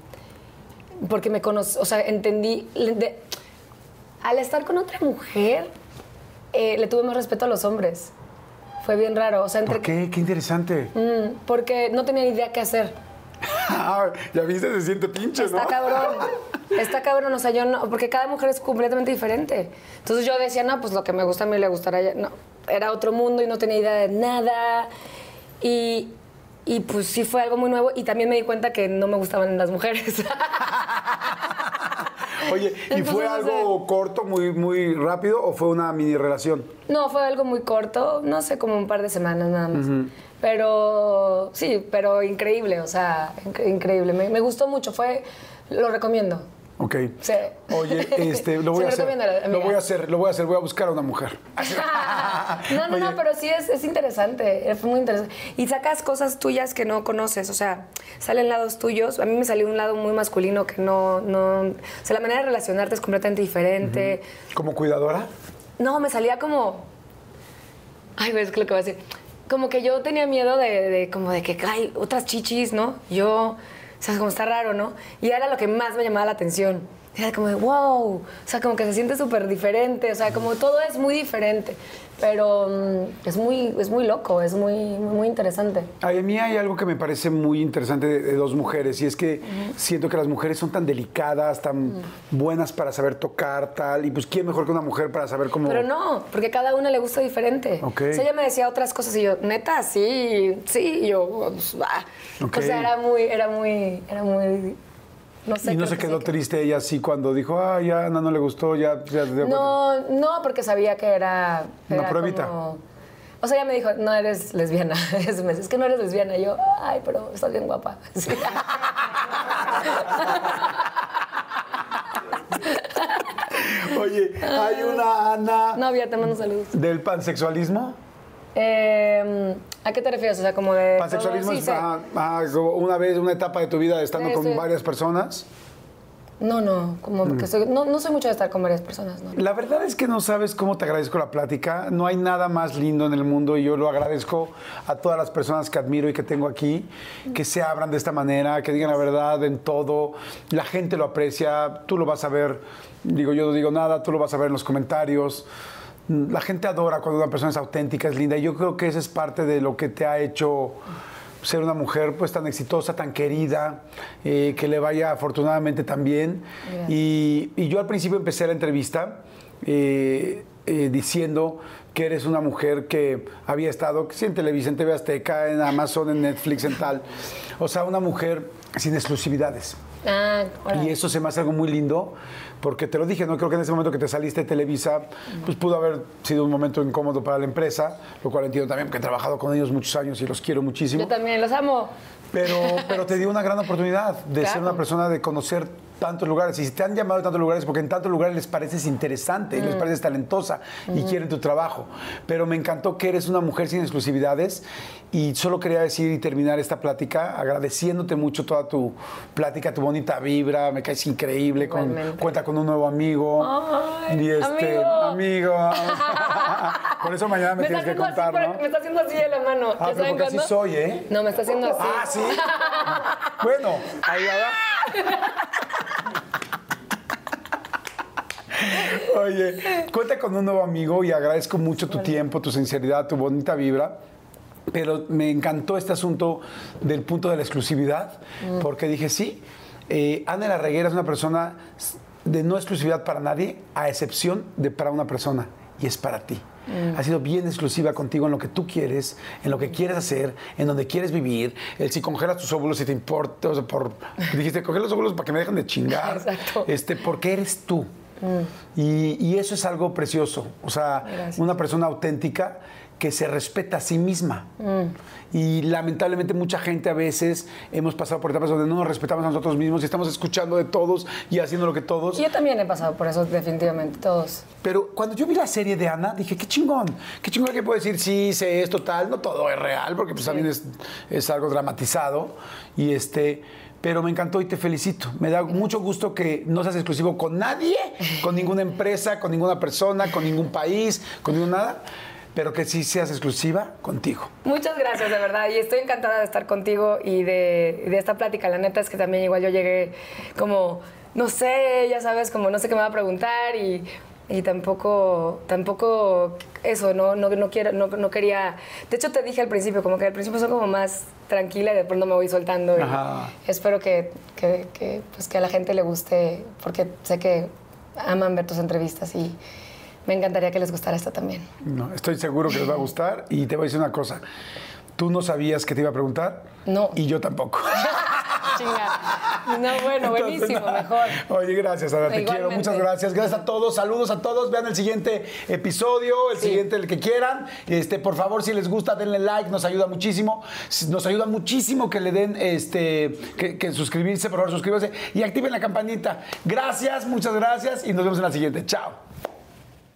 porque me conocí, o sea, entendí, de- al estar con otra mujer, eh, le tuve más respeto a los hombres. Fue bien raro, o sea, entre ¿Por qué? Qué interesante. Mm, porque no tenía idea qué hacer. Ya viste, se siente pinche, Está ¿no? cabrón. Está cabrón, o sea, yo no, porque cada mujer es completamente diferente. Entonces yo decía, no, pues lo que me gusta a mí le gustará a ella. No, era otro mundo y no tenía idea de nada. Y, y pues sí fue algo muy nuevo y también me di cuenta que no me gustaban las mujeres. Oye, ¿y fue Entonces, no sé. algo corto, muy, muy rápido o fue una mini relación? No, fue algo muy corto, no sé, como un par de semanas nada más. Pero sí, pero increíble, o sea, inc- increíble. Me, me gustó mucho, fue, lo recomiendo. Ok. Sí. Oye, este, lo voy a hacer. Lo voy a hacer, lo voy a hacer, voy a buscar a una mujer. no, no, Oye. no, pero sí es, es interesante, es muy interesante. Y sacas cosas tuyas que no conoces, o sea, salen lados tuyos. A mí me salió un lado muy masculino que no, no, o sea, la manera de relacionarte es completamente diferente. ¿Como cuidadora? No, me salía como, ay, ves lo que voy a decir, como que yo tenía miedo de, de como de que hay otras chichis, ¿no? Yo, sea, como está raro, ¿no? Y era lo que más me llamaba la atención. Era como de, wow, o sea, como que se siente súper diferente, o sea, como todo es muy diferente, pero mm, es, muy, es muy loco, es muy, muy interesante. A mí hay algo que me parece muy interesante de, de dos mujeres y es que siento que las mujeres son tan delicadas, tan buenas para saber tocar, tal, y pues quién mejor que una mujer para saber cómo... Pero no, porque cada una le gusta diferente. O sea, ella me decía otras cosas y yo, neta, sí, sí, y yo, pues. Ok. O sea, era muy, era muy, era muy, no sé. y no se que quedó sí. triste ella así cuando dijo, ah, ya Ana no le gustó, ya... ya- ya- No, no, porque sabía que era... Una era pruebita. como- O sea, ella me dijo, no eres lesbiana. Es que no eres lesbiana. Y yo, ay, pero estás bien guapa. Sí. Oye, hay una Ana Novia, te mando saludos. del pansexualismo. Eh, ¿A qué te refieres? O sea, como de... Pansexualismo es como una vez, una etapa de tu vida estando Sí, con sí. varias personas. No, no, como Mm. que soy... No, no soy mucho de estar con varias personas, ¿no? La verdad es que no sabes cómo te agradezco la plática. No hay nada más lindo en el mundo y yo lo agradezco a todas las personas que admiro y que tengo aquí, que se abran de esta manera, que digan la verdad en todo. La gente lo aprecia, tú lo vas a ver. Digo, yo no digo nada, tú lo vas a ver en los comentarios. La gente adora cuando una persona es auténtica, es linda. Y yo creo que esa es parte de lo que te ha hecho ser una mujer pues tan exitosa, tan querida, eh, que le vaya afortunadamente tan bien. Y, y yo al principio empecé la entrevista eh, eh, diciendo que eres una mujer que había estado sí, en Televisa, en TV Azteca, en Amazon, en Netflix, en tal. O sea, una mujer sin exclusividades. Ah. Y eso se me hace algo muy lindo, porque te lo dije, no creo que en ese momento que te saliste de Televisa, pues pudo haber sido un momento incómodo para la empresa, lo cual entiendo también porque he trabajado con ellos muchos años y los quiero muchísimo. Yo también los amo. Pero, pero te dio una gran oportunidad de ser una persona, de conocer tantos lugares. Y si te han llamado de tantos lugares, porque en tantos lugares les pareces interesante, Mm. les pareces talentosa y quieren tu trabajo. Pero me encantó que eres una mujer sin exclusividades. Y solo quería decir y terminar esta plática agradeciéndote mucho toda tu plática, tu bonita vibra, me caes increíble, con- cuenta con un nuevo amigo. Ay, y este, amigo. amigo. Por eso mañana me, Me tienes que así, contar, por- ¿no? me está haciendo así de la mano. Ah, ¿Ya pero porque así soy, ¿eh? No, me está haciendo así. Ah, sí. bueno, ahí va. Oye, cuenta con un nuevo amigo y agradezco mucho tu tiempo, tu sinceridad, tu bonita vibra. Pero me encantó este asunto del punto de la exclusividad, porque dije, sí, eh, Ana la Reguera es una persona de no exclusividad para nadie, a excepción de para una persona, y es para ti. Ha sido bien exclusiva contigo en lo que tú quieres, en lo que quieres hacer, en donde quieres vivir. El si congelas tus óvulos, si te importa, o sea, por, dijiste, congela los óvulos para que me dejen de chingar. Exacto. Este, porque eres tú. Y, y eso es algo precioso. O sea, Gracias. una persona auténtica que se respeta a sí misma. Y lamentablemente mucha gente a veces hemos pasado por etapas donde no nos respetamos a nosotros mismos y estamos escuchando de todos y haciendo lo que todos. Yo también he pasado por eso, definitivamente, todos. Pero cuando yo vi la serie de Ana, dije, qué chingón, qué chingón que puedo decir, sí, sé esto, tal, no todo es real, porque pues también es, es algo dramatizado. Y este, pero me encantó y te felicito. Me da mucho gusto que no seas exclusivo con nadie, con ninguna empresa, con ninguna persona, con ningún país, con ningún nada, pero que sí seas exclusiva contigo. Muchas gracias, de verdad. Y estoy encantada de estar contigo y de, de esta plática. La neta es que también igual yo llegué como, no sé, ya sabes, como no sé qué me va a preguntar y, y tampoco, tampoco eso, no, no, no, quiero, no, no quería... De hecho, te dije al principio, como que al principio soy como más tranquila y de pronto me voy soltando. y Ajá. espero que, que, que, pues, que a la gente le guste, porque sé que aman ver tus entrevistas y me encantaría que les gustara esta también. No, estoy seguro que les va a gustar y te voy a decir una cosa. Tú no sabías que te iba a preguntar. No. Y yo tampoco. Chinga. No, bueno, Entonces, buenísimo, nada. mejor. Oye, gracias, Ana, te quiero. Muchas gracias. Gracias a todos. Saludos a todos. Vean el siguiente episodio, el Sí. siguiente, el que quieran. Este, por favor, si les gusta, denle like, nos ayuda muchísimo. Nos ayuda muchísimo que le den este que, que suscribirse, por favor, suscríbanse y activen la campanita. Gracias, muchas gracias y nos vemos en la siguiente. Chao.